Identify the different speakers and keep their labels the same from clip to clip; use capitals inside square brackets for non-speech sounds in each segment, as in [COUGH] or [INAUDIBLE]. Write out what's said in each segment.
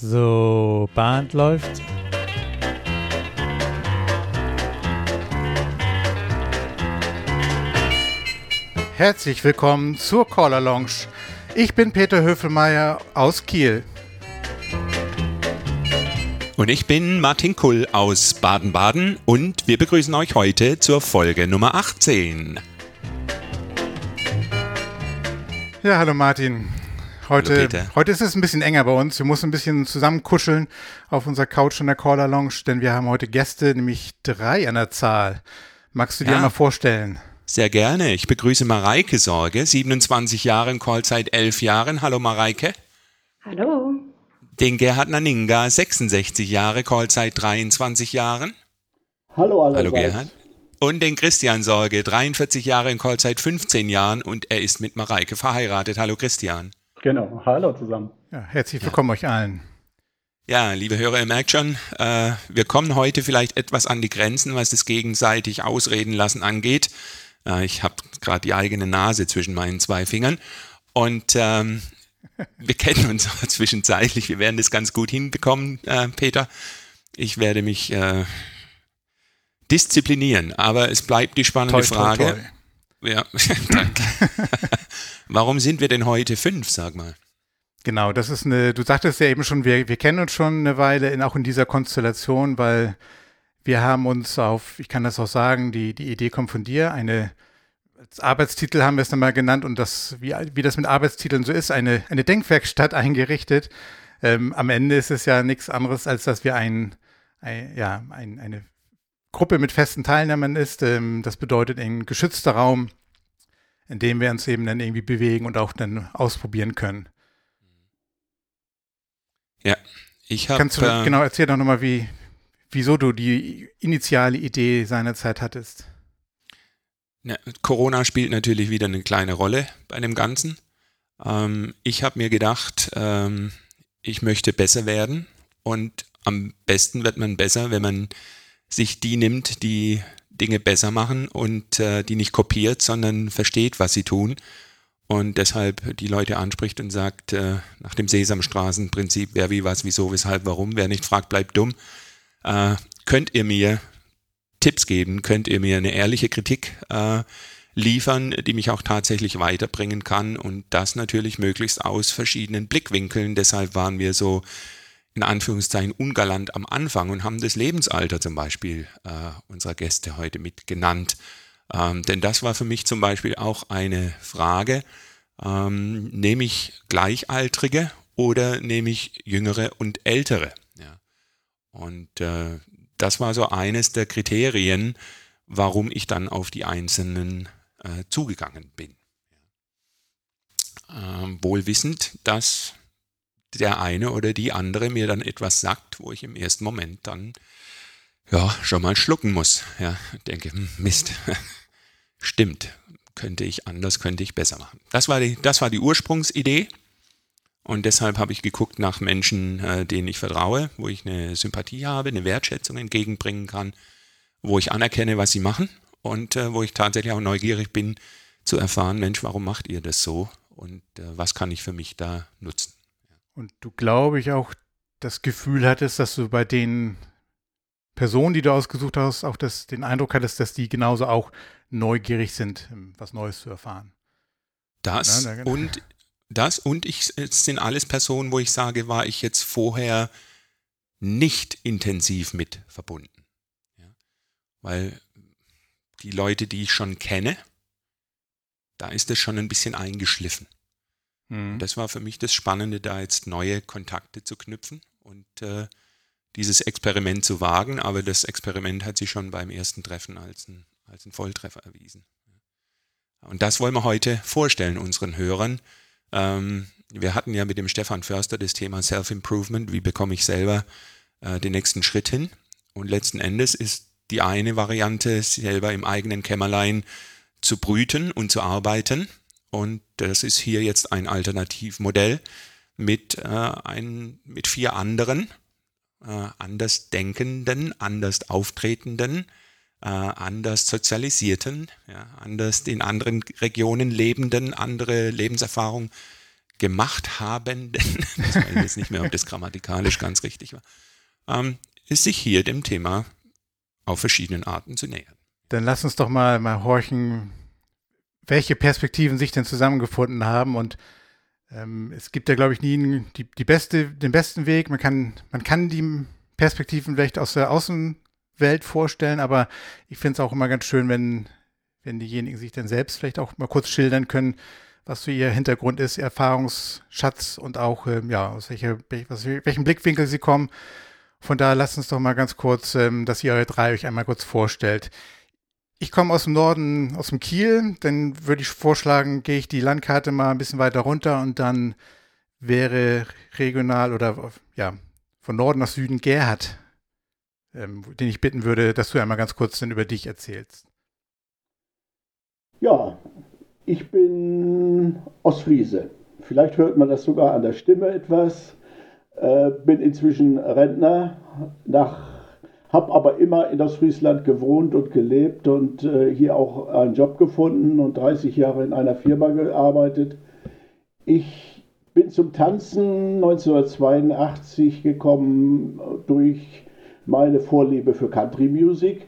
Speaker 1: So, Band läuft.
Speaker 2: Herzlich willkommen zur Caller Lounge. Ich bin Peter Höfelmeier aus Kiel.
Speaker 3: Und ich bin Martin Kull aus Baden-Baden und wir begrüßen euch heute zur Folge Nummer 18.
Speaker 2: Ja, hallo Martin. Heute, heute ist es ein bisschen enger bei uns. Wir müssen ein bisschen zusammen kuscheln auf unserer Couch in der Caller Lounge, denn wir haben heute Gäste, nämlich drei an der Zahl. Magst du dir
Speaker 3: Ja.
Speaker 2: mal vorstellen?
Speaker 3: Sehr gerne. Ich begrüße Mareike Sorge, 27 Jahre in Call seit 11 Jahren. Hallo Mareike.
Speaker 4: Hallo.
Speaker 3: Den Gerhard Naninga, 66 Jahre, Call seit 23 Jahren.
Speaker 5: Hallo allerseits.
Speaker 3: Hallo Gerhard. Und den Christian Sorge, 43 Jahre in Call seit 15 Jahren und er ist mit Mareike verheiratet. Hallo Christian.
Speaker 5: Genau, hallo zusammen.
Speaker 2: Ja, herzlich willkommen euch allen.
Speaker 3: Ja, liebe Hörer, ihr merkt schon, äh, wir kommen heute vielleicht etwas an die Grenzen, was das gegenseitig Ausreden lassen angeht. Äh, ich habe gerade die eigene Nase zwischen meinen zwei Fingern und ähm, [LAUGHS] wir kennen uns auch zwischenzeitlich. Wir werden das ganz gut hinbekommen, äh, Peter. Ich werde mich äh, disziplinieren, aber es bleibt die spannende
Speaker 2: Toi, toi,
Speaker 3: Frage.
Speaker 2: toi.
Speaker 3: Ja, [LAUGHS] danke. [LAUGHS] Warum sind wir denn heute fünf, sag mal?
Speaker 2: Genau, das ist eine, du sagtest ja eben schon, wir, wir kennen uns schon eine Weile, in, auch in dieser Konstellation, weil wir haben uns auf, ich kann das auch sagen, die, die Idee kommt von dir, eine, als Arbeitstitel haben wir es dann mal genannt und das, wie, wie das mit Arbeitstiteln so ist, eine, eine Denkwerkstatt [LAUGHS] eingerichtet. Ähm, am Ende ist es ja nichts anderes, als dass wir ein, ein, ja, ein, eine Gruppe mit festen Teilnehmern ist. Ähm, das bedeutet ein geschützter Raum, in dem wir uns eben dann irgendwie bewegen und auch dann ausprobieren können.
Speaker 3: Ja, ich habe.
Speaker 2: Kannst du
Speaker 3: äh,
Speaker 2: genau erzähl doch nochmal, wie, wieso du die initiale Idee seinerzeit hattest?
Speaker 3: Ja, Corona spielt natürlich wieder eine kleine Rolle bei dem Ganzen. Ähm, ich habe mir gedacht, ähm, ich möchte besser werden und am besten wird man besser, wenn man sich die nimmt, die Dinge besser machen und äh, die nicht kopiert, sondern versteht, was sie tun und deshalb die Leute anspricht und sagt, äh, nach dem Sesamstraßenprinzip, wer wie was, wieso, weshalb, warum, wer nicht fragt, bleibt dumm. Äh, könnt ihr mir Tipps geben, könnt ihr mir eine ehrliche Kritik äh, liefern, die mich auch tatsächlich weiterbringen kann und das natürlich möglichst aus verschiedenen Blickwinkeln. Deshalb waren wir so in Anführungszeichen ungalant am Anfang und haben das Lebensalter zum Beispiel äh, unserer Gäste heute mit genannt. Ähm, denn das war für mich zum Beispiel auch eine Frage, ähm, nehme ich Gleichaltrige oder nehme ich Jüngere und Ältere? Ja. Und äh, das war so eines der Kriterien, warum ich dann auf die Einzelnen äh, zugegangen bin. Ähm, wohl wissend, dass der eine oder die andere mir dann etwas sagt, wo ich im ersten Moment dann ja schon mal schlucken muss. Ja, denke, hm, Mist, [LAUGHS] stimmt, könnte ich anders, könnte ich besser machen. Das war die, das war die Ursprungsidee. Und deshalb habe ich geguckt nach Menschen, äh, denen ich vertraue, wo ich eine Sympathie habe, eine Wertschätzung entgegenbringen kann, wo ich anerkenne, was sie machen und äh, wo ich tatsächlich auch neugierig bin zu erfahren, Mensch, warum macht ihr das so und äh, was kann ich für mich da nutzen?
Speaker 2: Und du, glaube ich, auch das Gefühl hattest, dass du bei den Personen, die du ausgesucht hast, auch das, den Eindruck hattest, dass die genauso auch neugierig sind, ähm, was Neues zu erfahren.
Speaker 3: Das
Speaker 2: Ja, genau.
Speaker 3: und das und ich es sind alles Personen, wo ich sage, war ich jetzt vorher nicht intensiv mit verbunden. Ja? Weil die Leute, die ich schon kenne, da ist es schon ein bisschen eingeschliffen.
Speaker 2: Mhm.
Speaker 3: Das war für mich das Spannende, da jetzt neue Kontakte zu knüpfen und äh, dieses Experiment zu wagen. Aber das Experiment hat sich schon beim ersten Treffen als ein, als ein Volltreffer erwiesen. Und das wollen wir heute vorstellen unseren Hörern. Ähm, wir hatten ja mit dem Stefan Förster das Thema Self-Improvement. Wie bekomme ich selber äh, den nächsten Schritt hin? Und letzten Endes ist die eine Variante, selber im eigenen Kämmerlein zu brüten und zu arbeiten. Und das ist hier jetzt ein Alternativmodell mit, äh, ein, mit vier anderen, äh, anders denkenden, anders auftretenden, äh, anders sozialisierten, ja, anders in anderen Regionen lebenden, andere Lebenserfahrung gemacht haben, [LAUGHS] das weiß ich jetzt nicht mehr, ob das grammatikalisch ganz richtig war, ähm, ist sich hier dem Thema auf verschiedenen Arten zu nähern.
Speaker 2: Dann lass uns doch mal, mal horchen, welche Perspektiven sich denn zusammengefunden haben und ähm, es gibt ja, glaube ich, nie die, die beste, den besten Weg. Man kann, man kann die Perspektiven vielleicht aus der Außenwelt vorstellen, aber ich finde es auch immer ganz schön, wenn, wenn diejenigen sich dann selbst vielleicht auch mal kurz schildern können, was so ihr Hintergrund ist, Erfahrungsschatz und auch, ähm, ja, aus welcher, was, welchem Blickwinkel sie kommen. Von daher lasst uns doch mal ganz kurz, ähm, dass ihr eure drei euch einmal kurz vorstellt. Ich komme aus dem Norden, aus dem Kiel. Dann würde ich vorschlagen, gehe ich die Landkarte mal ein bisschen weiter runter und dann wäre regional oder ja, von Norden nach Süden Gerhard, ähm, den ich bitten würde, dass du einmal ganz kurz dann über dich erzählst.
Speaker 5: Ja, ich bin Ostfriese. Vielleicht hört man das sogar an der Stimme etwas. Äh, bin inzwischen Rentner, habe aber immer in Ostfriesland gewohnt und gelebt und äh, hier auch einen Job gefunden und 30 Jahre in einer Firma gearbeitet. Ich bin zum Tanzen 1982 gekommen durch meine Vorliebe für Country Music.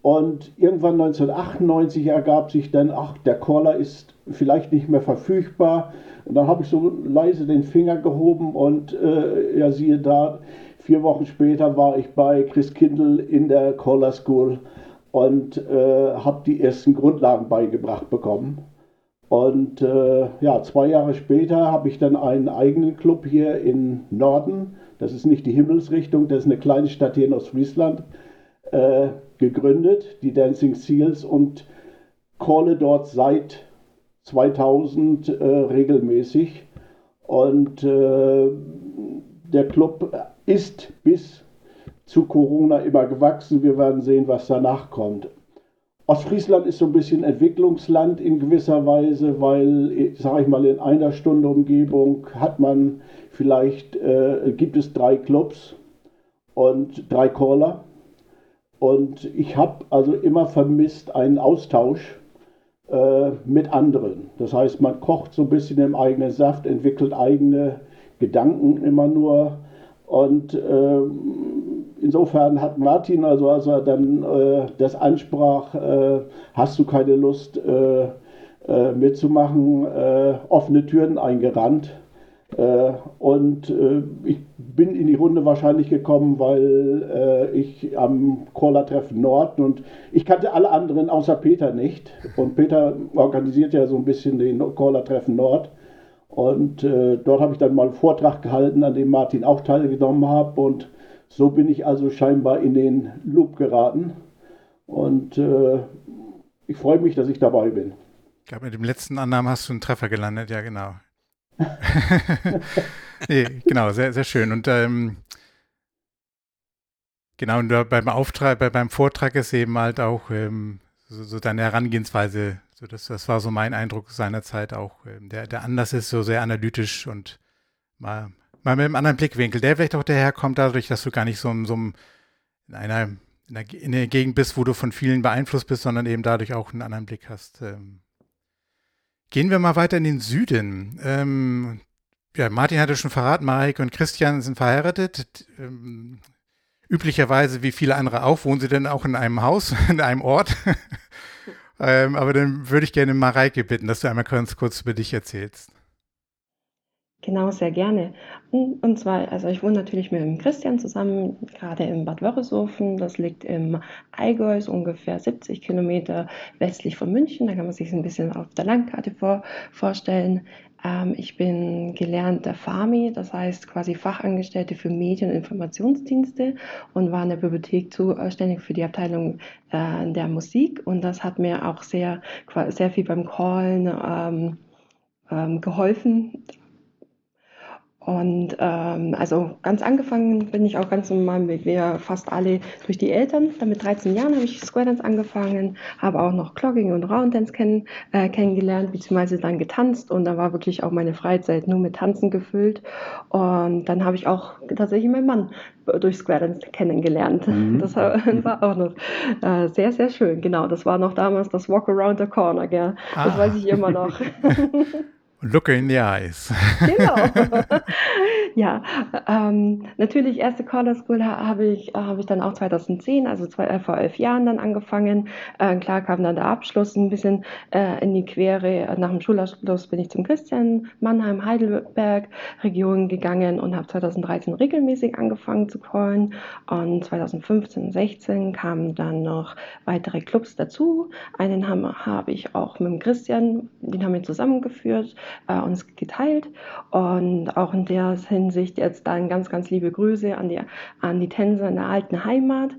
Speaker 5: Und irgendwann 1998 ergab sich dann, ach, der Caller ist vielleicht nicht mehr verfügbar. Und dann habe ich so leise den Finger gehoben und äh, ja, siehe da, vier Wochen später war ich bei Chris Kindle in der Caller School und äh, habe die ersten Grundlagen beigebracht bekommen. Und äh, ja, zwei Jahre später habe ich dann einen eigenen Club hier in Norden. Das ist nicht die Himmelsrichtung, das ist eine kleine Stadt hier in Ostfriesland, äh, gegründet, die Dancing Seals, und calle dort seit 2000 äh, regelmäßig. Und äh, der Club ist bis zu Corona immer gewachsen. Wir werden sehen, was danach kommt. Ostfriesland ist so ein bisschen Entwicklungsland in gewisser Weise, weil, sage ich mal, in einer Stunde Umgebung hat man vielleicht, äh, gibt es drei Clubs und drei Caller. Und ich habe also immer vermisst einen Austausch äh, mit anderen. Das heißt, man kocht so ein bisschen im eigenen Saft, entwickelt eigene Gedanken immer nur. Und äh, insofern hat Martin, also als er dann äh, das ansprach, äh, hast du keine Lust äh, äh, mitzumachen, offene Türen eingerannt. und ich bin in die Runde wahrscheinlich gekommen, weil ich am Caller-Treffen Nord und ich kannte alle anderen außer Peter nicht. Und Peter organisiert ja so ein bisschen den Caller-Treffen Nord. Und äh, dort habe ich dann mal einen Vortrag gehalten, an dem Martin auch teilgenommen hat. Und so bin ich also scheinbar in den Loop geraten. Und äh, ich freue mich, dass ich dabei bin.
Speaker 2: Ich glaube, mit dem letzten Annahmen hast du einen Treffer gelandet, ja, genau. [LAUGHS] nee, genau, sehr, sehr schön. Und ähm, genau, und beim Auftrag, bei, beim Vortrag ist eben halt auch ähm, so, so, deine Herangehensweise so, das, das war so mein Eindruck seinerzeit auch. Ähm, der, der Anlass ist so sehr analytisch und mal, mal mit einem anderen Blickwinkel, der vielleicht auch daherkommt, dadurch, dass du gar nicht so, so in einer in der, in der Gegend bist, wo du von vielen beeinflusst bist, sondern eben dadurch auch einen anderen Blick hast. Ähm, gehen wir mal weiter in den Süden. Ähm, ja, Martin hatte schon verraten, Marek und Christian sind verheiratet. Üblicherweise, wie viele andere auch, wohnen sie denn auch in einem Haus, [LAUGHS] in einem Ort. Ähm, aber dann würde ich gerne Mareike bitten, dass du einmal ganz kurz über dich erzählst.
Speaker 4: Genau, sehr gerne. Und zwar, also ich wohne natürlich mit dem Christian zusammen, gerade in Bad Wörishofen. Das liegt im Allgäu, so ungefähr 70 Kilometer westlich von München. Da kann man sich ein bisschen auf der Landkarte vor, vorstellen. Ähm, ich bin gelernter FAMI, das heißt quasi Fachangestellte für Medien- und Informationsdienste und war in der Bibliothek zuständig für die Abteilung äh, der Musik. Und das hat mir auch sehr, sehr viel beim Callen ähm, ähm, geholfen, und ähm, also ganz angefangen bin ich auch ganz normal wie wir fast alle durch die Eltern. Dann mit 13 Jahren habe ich Square Dance angefangen, habe auch noch Clogging und Round Dance kenn, äh, kennengelernt, beziehungsweise dann getanzt und da war wirklich auch meine Freizeit nur mit Tanzen gefüllt. Und dann habe ich auch tatsächlich meinen Mann durch Square Dance kennengelernt. Mhm. Das war auch noch äh, sehr, sehr schön. Genau, das war noch damals das Walk Around the Corner, gell? Das ah. weiß ich immer noch. [LAUGHS]
Speaker 2: Look her in the eyes. [LAUGHS] [LAUGHS]
Speaker 4: ja, ähm, natürlich erste Caller School habe ich, hab ich dann auch 2010, also zwei, äh, vor elf Jahren dann angefangen. Äh, klar kam dann der Abschluss ein bisschen äh, in die Quere. Nach dem Schulabschluss bin ich zum Christian Mannheim, Heidelberg Region gegangen und habe 2013 regelmäßig angefangen zu callen. Und 2015, 16 kamen dann noch weitere Clubs dazu. Einen habe hab ich auch mit dem Christian, den haben wir zusammengeführt äh, uns geteilt. Und auch in der Hinsicht jetzt dann ganz, ganz liebe Grüße an die, an die Tänzer in der alten Heimat.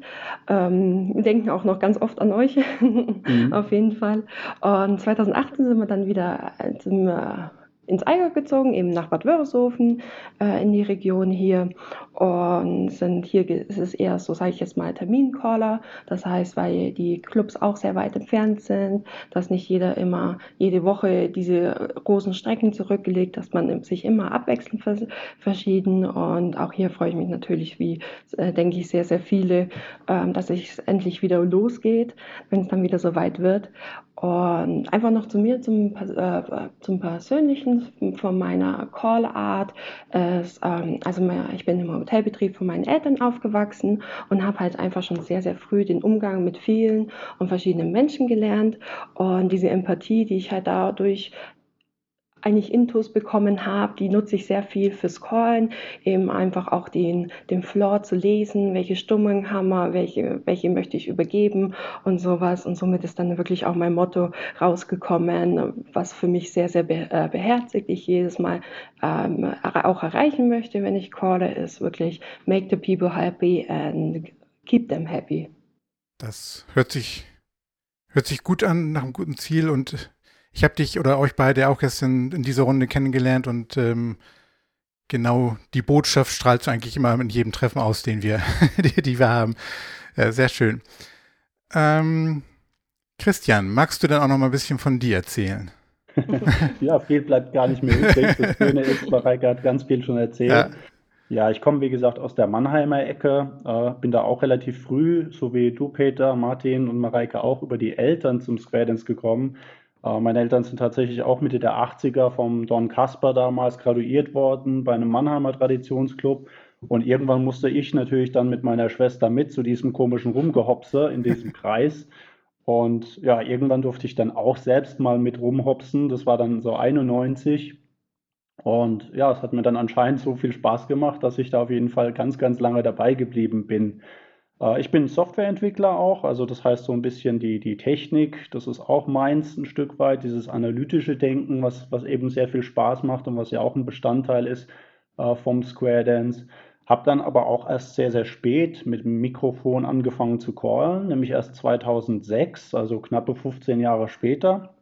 Speaker 4: Ähm, wir denken auch noch ganz oft an euch, [LAUGHS] mhm. auf jeden Fall. Und 2018 sind wir dann wieder sind wir ins Eiger gezogen, eben nach Bad Wörishofen äh, in die Region hier und sind hier ist es eher so, sage ich jetzt mal, Termincaller. Das heißt, weil die Clubs auch sehr weit entfernt sind, dass nicht jeder immer jede Woche diese großen Strecken zurückgelegt, dass man sich immer abwechselnd vers verschieden. Und auch hier freue ich mich natürlich, wie äh, denke ich sehr, sehr viele, äh, dass es endlich wieder losgeht, wenn es dann wieder so weit wird. Und einfach noch zu mir, zum, äh, zum Persönlichen von meiner Call-Art. Ähm, also ich bin im Hotelbetrieb von meinen Eltern aufgewachsen und habe halt einfach schon sehr, sehr früh den Umgang mit vielen und verschiedenen Menschen gelernt. Und diese Empathie, die ich halt dadurch eigentlich Intus bekommen habe, die nutze ich sehr viel fürs Callen, eben einfach auch den, den Floor zu lesen, welche Stimmung haben wir, welche, welche möchte ich übergeben und sowas. Und somit ist dann wirklich auch mein Motto rausgekommen, was für mich sehr, sehr äh, beherzigt ich jedes Mal ähm, auch erreichen möchte, wenn ich calle, ist wirklich make the people happy and keep them happy.
Speaker 2: Das hört sich, hört sich gut an, nach einem guten Ziel und ich habe dich oder euch beide auch gestern in dieser Runde kennengelernt und ähm, genau die Botschaft strahlst du eigentlich immer in jedem Treffen aus, den wir, [LAUGHS] die, die wir haben. Äh, sehr schön. Ähm, Christian, magst du dann auch noch mal ein bisschen von dir erzählen? [LAUGHS]
Speaker 6: ja, viel bleibt gar nicht mehr übrig. Das Schöne ist, Mareike hat ganz viel schon erzählt. Ja. Ja, ich komme, wie gesagt, aus der Mannheimer Ecke, äh, bin da auch relativ früh, so wie du, Peter, Martin und Mareike auch, über die Eltern zum Square Dance gekommen. Äh, meine Eltern sind tatsächlich auch Mitte der 80er vom Don Kasper damals graduiert worden bei einem Mannheimer Traditionsclub. Und irgendwann musste ich natürlich dann mit meiner Schwester mit zu diesem komischen Rumgehopse in diesem [LAUGHS] Kreis. Und ja, irgendwann durfte ich dann auch selbst mal mit rumhopsen. Das war dann so 91. Und ja, es hat mir dann anscheinend so viel Spaß gemacht, dass ich da auf jeden Fall ganz, ganz lange dabei geblieben bin. Äh, ich bin Softwareentwickler auch, also das heißt so ein bisschen die, die Technik, das ist auch meins ein Stück weit, dieses analytische Denken, was, was eben sehr viel Spaß macht und was ja auch ein Bestandteil ist äh, vom Square Dance. Habe dann aber auch erst sehr, sehr spät mit dem Mikrofon angefangen zu callen, nämlich erst 2006, also knappe 15 Jahre später.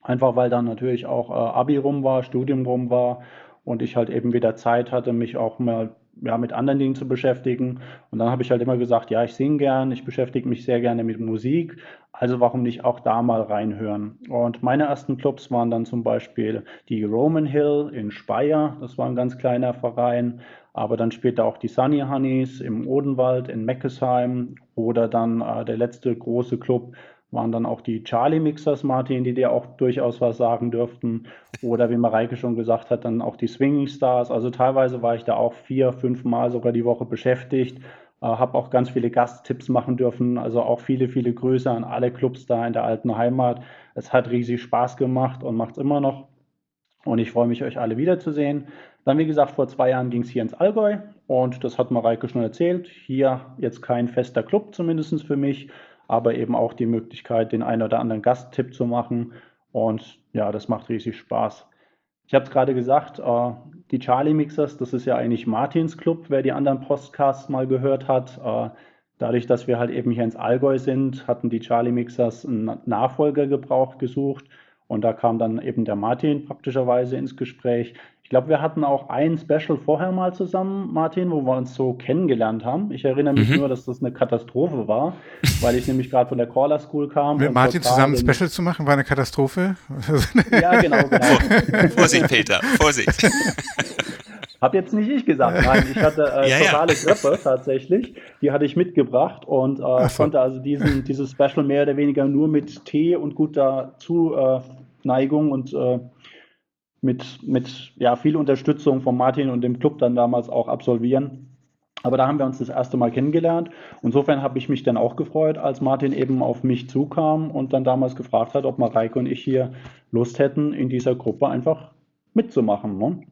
Speaker 6: Einfach weil dann natürlich auch äh, Abi rum war, Studium rum war und ich halt eben wieder Zeit hatte, mich auch mal ja, mit anderen Dingen zu beschäftigen. Und dann habe ich halt immer gesagt, ja, ich singe gern, ich beschäftige mich sehr gerne mit Musik, also warum nicht auch da mal reinhören. Und meine ersten Clubs waren dann zum Beispiel die Roman Hill in Speyer, das war ein ganz kleiner Verein, aber dann später auch die Sunny Honeys im Odenwald in Meckesheim oder dann äh, der letzte große Club waren dann auch die Charlie Mixers, Martin, die dir auch durchaus was sagen dürften. Oder wie Mareike schon gesagt hat, dann auch die Swinging Stars. Also teilweise war ich da auch vier, fünf Mal sogar die Woche beschäftigt. Äh, habe auch ganz viele Gasttipps machen dürfen. Also auch viele, viele Grüße an alle Clubs da in der alten Heimat. Es hat riesig Spaß gemacht und macht es immer noch. Und ich freue mich, euch alle wiederzusehen. Dann, wie gesagt, vor zwei Jahren ging es hier ins Allgäu und das hat Mareike schon erzählt. Hier jetzt kein fester Club, zumindest für mich aber eben auch die Möglichkeit, den einen oder anderen Gasttipp zu machen. Und ja, das macht riesig Spaß. Ich habe es gerade gesagt, äh, die Charlie Mixers, das ist ja eigentlich Martins Club, wer die anderen Podcasts mal gehört hat. Äh, dadurch, dass wir halt eben hier ins Allgäu sind, hatten die Charlie Mixers einen Nachfolger gebraucht, gesucht. Und da kam dann eben der Martin praktischerweise ins Gespräch. Ich glaube, wir hatten auch ein Special vorher mal zusammen, Martin, wo wir uns so kennengelernt haben. Ich erinnere mich mhm. nur, dass das eine Katastrophe war, weil ich nämlich gerade von der Caller School kam.
Speaker 2: Mit Martin zusammen ein Special zu machen, war eine Katastrophe? [LAUGHS]
Speaker 6: ja, genau, genau.
Speaker 3: Vorsicht, Peter, Vorsicht. [LAUGHS]
Speaker 6: Hab jetzt nicht ich gesagt, nein, ich hatte äh, ja, totale ja. Grippe tatsächlich, die hatte ich mitgebracht und äh, so. konnte also diesen, dieses Special mehr oder weniger nur mit Tee und guter Zuneigung und äh, mit, mit ja, viel Unterstützung von Martin und dem Club dann damals auch absolvieren. Aber da haben wir uns das erste Mal kennengelernt. Insofern habe ich mich dann auch gefreut, als Martin eben auf mich zukam und dann damals gefragt hat, ob Mareike und ich hier Lust hätten, in dieser Gruppe einfach mitzumachen. Ne?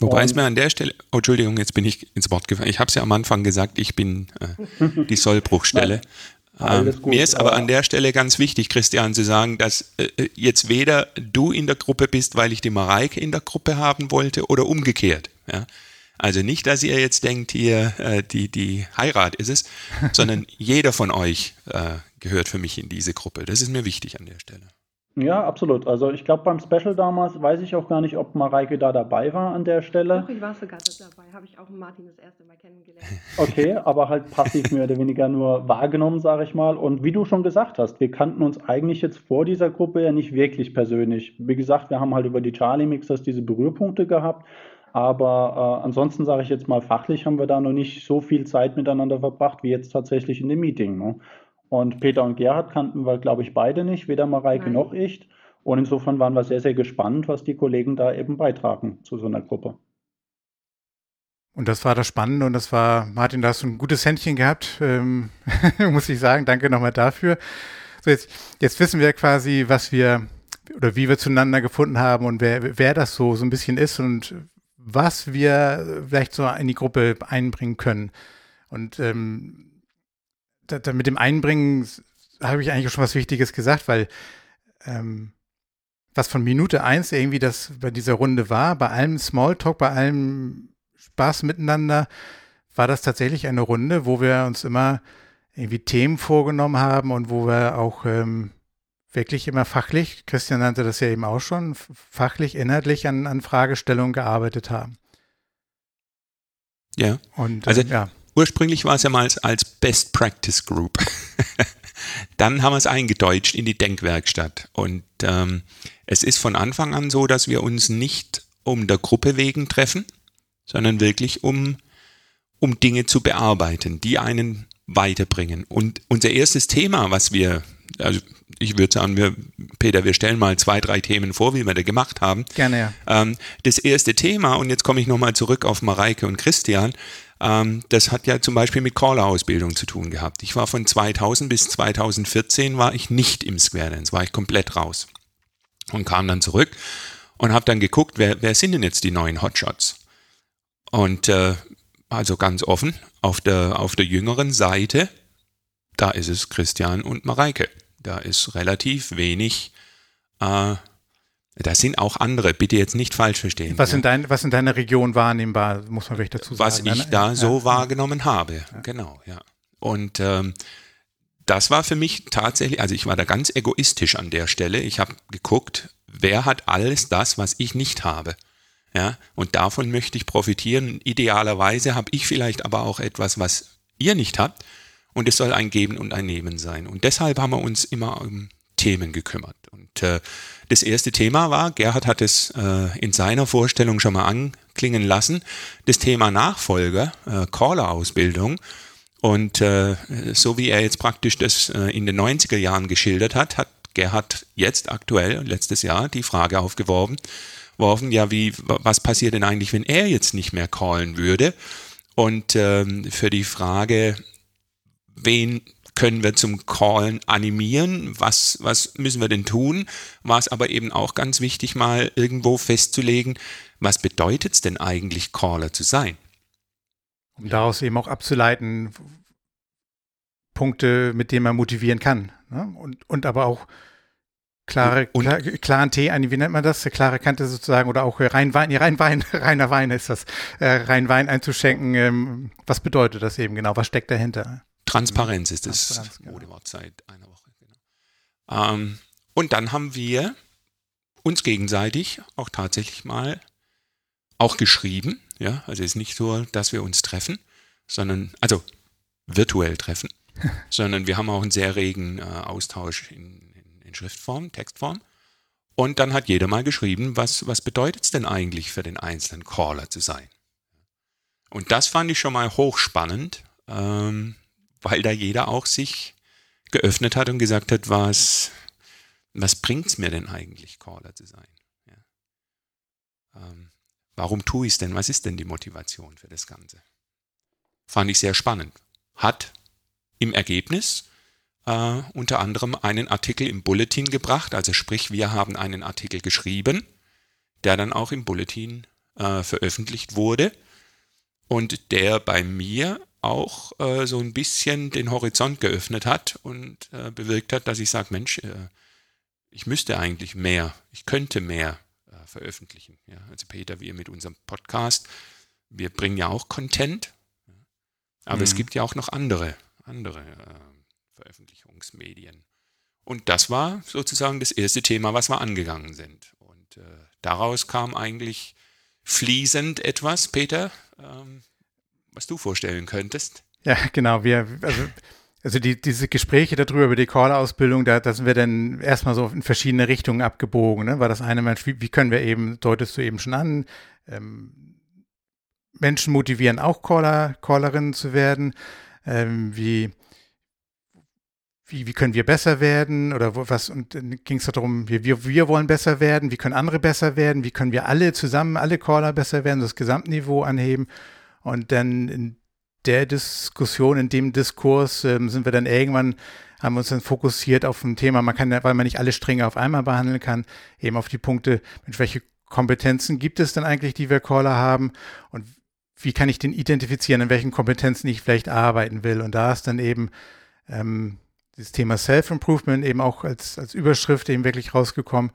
Speaker 3: Wobei es mir an der Stelle, oh, Entschuldigung, jetzt bin ich ins Wort gefallen. Ich habe es ja am Anfang gesagt, ich bin äh, die [LAUGHS] Sollbruchstelle. Ähm, mir ist aber an der Stelle ganz wichtig, Christian, zu sagen, dass äh, jetzt weder du in der Gruppe bist, weil ich die Mareike in der Gruppe haben wollte, oder umgekehrt. Ja? Also nicht, dass ihr jetzt denkt, hier äh, die, die Heirat ist es, [LAUGHS] sondern jeder von euch äh, gehört für mich in diese Gruppe. Das ist mir wichtig an der Stelle.
Speaker 6: Ja, absolut. Also ich glaube, beim Special damals weiß ich auch gar nicht, ob Mareike da dabei war an der Stelle.
Speaker 4: Doch, ich war sogar dabei. Habe ich auch Martin das erste Mal kennengelernt.
Speaker 6: Okay, aber halt passiv mehr oder weniger nur wahrgenommen, sage ich mal. Und wie du schon gesagt hast, wir kannten uns eigentlich jetzt vor dieser Gruppe ja nicht wirklich persönlich. Wie gesagt, wir haben halt über die Charlie Mixers diese Berührpunkte gehabt. Aber äh, ansonsten sage ich jetzt mal, fachlich haben wir da noch nicht so viel Zeit miteinander verbracht wie jetzt tatsächlich in dem Meeting. Ne? Und Peter und Gerhard kannten wir, glaube ich, beide nicht, weder Mareike Nein. noch ich. Und insofern waren wir sehr, sehr gespannt, was die Kollegen da eben beitragen zu so einer Gruppe.
Speaker 2: Und das war das Spannende und das war, Martin, da hast du ein gutes Händchen gehabt, ähm, [LAUGHS] muss ich sagen. Danke nochmal dafür. So, jetzt, jetzt wissen wir quasi, was wir oder wie wir zueinander gefunden haben und wer, wer das so, so ein bisschen ist und was wir vielleicht so in die Gruppe einbringen können. Und ähm, da, da mit dem Einbringen habe ich eigentlich schon was Wichtiges gesagt, weil ähm, was von Minute eins irgendwie das bei dieser Runde war, bei allem Smalltalk, bei allem Spaß miteinander, war das tatsächlich eine Runde, wo wir uns immer irgendwie Themen vorgenommen haben und wo wir auch ähm, wirklich immer fachlich, Christian nannte das ja eben auch schon, fachlich, inhaltlich an, an Fragestellungen gearbeitet haben.
Speaker 3: Ja. Und, also, äh, ja ursprünglich war es ja mal als Best Practice Group. [LAUGHS] Dann haben wir es eingedeutscht in die Denkwerkstatt. Und ähm, es ist von Anfang an so, dass wir uns nicht um der Gruppe wegen treffen, sondern wirklich um, um Dinge zu bearbeiten, die einen weiterbringen. Und unser erstes Thema, was wir, also ich würde sagen, wir, Peter, wir stellen mal zwei, drei Themen vor, wie wir da gemacht haben.
Speaker 2: Gerne, ja.
Speaker 3: Ähm, das erste Thema, und jetzt komme ich nochmal zurück auf Mareike und Christian, ähm, das hat ja zum Beispiel mit Caller-Ausbildung zu tun gehabt. Ich war von 2000 bis 2014 war ich nicht im Square Dance, war ich komplett raus. Und kam dann zurück und habe dann geguckt, wer, wer sind denn jetzt die neuen Hotshots? Und äh, also ganz offen, auf der, auf der jüngeren Seite, da ist es Christian und Mareike. Da ist relativ wenig äh, da sind auch andere, bitte jetzt nicht falsch verstehen.
Speaker 2: Was, ja. in, dein, was in deiner Region wahrnehmbar, muss man vielleicht dazu sagen.
Speaker 3: Was ich da ja, so wahrgenommen habe, genau, ja. Und ähm, das war für mich tatsächlich, also ich war da ganz egoistisch an der Stelle. Ich habe geguckt, wer hat alles das, was ich nicht habe. Ja, und davon möchte ich profitieren. Idealerweise habe ich vielleicht aber auch etwas, was ihr nicht habt. Und es soll ein Geben und ein Nehmen sein. Und deshalb haben wir uns immer um Themen gekümmert. Und äh, das erste Thema war, Gerhard hat es äh, in seiner Vorstellung schon mal anklingen lassen, das Thema Nachfolger, äh, Caller-Ausbildung. Und äh, so wie er jetzt praktisch das äh, in den 90er Jahren geschildert hat, hat Gerhard jetzt aktuell, letztes Jahr, die Frage aufgeworfen, worfen, ja, wie, was passiert denn eigentlich, wenn er jetzt nicht mehr callen würde? Und ähm, für die Frage, wen können wir zum Callen animieren? Was, was müssen wir denn tun? War es aber eben auch ganz wichtig, mal irgendwo festzulegen, was bedeutet es denn eigentlich, Caller zu sein?
Speaker 2: Um daraus eben auch abzuleiten, Punkte, mit denen man motivieren kann. Ne? Und, und aber auch klare, und, klar, klaren Tee, wie nennt man das? Klare Kante sozusagen oder auch rein Wein, rein Wein, [LAUGHS] reiner Wein ist das, äh, rein Wein einzuschenken. Ähm, was bedeutet das eben genau? Was steckt dahinter?
Speaker 3: Transparenz ist das Transparenz, genau. Modewort seit einer Woche. Genau. Ähm, und dann haben wir uns gegenseitig auch tatsächlich mal auch geschrieben. Ja, also es ist nicht so, dass wir uns treffen, sondern, also virtuell treffen, [LAUGHS] sondern wir haben auch einen sehr regen äh, Austausch in, in, in, Schriftform, Textform. Und dann hat jeder mal geschrieben, was, was bedeutet es denn eigentlich für den einzelnen Caller zu sein? Und das fand ich schon mal hochspannend. Ähm, weil da jeder auch sich geöffnet hat und gesagt hat, was, was bringt es mir denn eigentlich, Caller zu sein? Ja. ähm, warum tue ich es denn? Was ist denn die Motivation für das Ganze? Fand ich sehr spannend. Hat im Ergebnis äh, unter anderem einen Artikel im Bulletin gebracht, also sprich, wir haben einen Artikel geschrieben, der dann auch im Bulletin äh, veröffentlicht wurde und der bei mir auch äh, so ein bisschen den Horizont geöffnet hat und äh, bewirkt hat, dass ich sage, Mensch, äh, ich müsste eigentlich mehr, ich könnte mehr äh, veröffentlichen. Ja, also Peter, wir mit unserem Podcast, wir bringen ja auch Content, aber mhm. es gibt ja auch noch andere, andere äh, Veröffentlichungsmedien. Und das war sozusagen das erste Thema, was wir angegangen sind. Und äh, daraus kam eigentlich fließend etwas, Peter, ähm, was du vorstellen könntest.
Speaker 2: Ja, genau. Wir, also, also die, diese Gespräche darüber, über die Caller-Ausbildung, da, da sind wir dann erstmal so in verschiedene Richtungen abgebogen. Ne? War das eine Mensch, wie, wie können wir eben, deutest du eben schon an, ähm, Menschen motivieren, auch Caller, Callerinnen zu werden. Ähm, wie, wie, wie können wir besser werden oder was, und dann ging es darum, wir, wir wollen besser werden, wie können andere besser werden, wie können wir alle zusammen, alle Caller besser werden, das Gesamtniveau anheben. Und dann in der Diskussion, in dem Diskurs ähm, sind wir dann irgendwann, haben wir uns dann fokussiert auf ein Thema, man kann, weil man nicht alle Stränge auf einmal behandeln kann, eben auf die Punkte, Mensch, welche Kompetenzen gibt es denn eigentlich, die wir Caller haben und wie kann ich den identifizieren, in welchen Kompetenzen ich vielleicht arbeiten will. Und da ist dann eben ähm, das Thema Self-Improvement eben auch als, als Überschrift eben wirklich rausgekommen.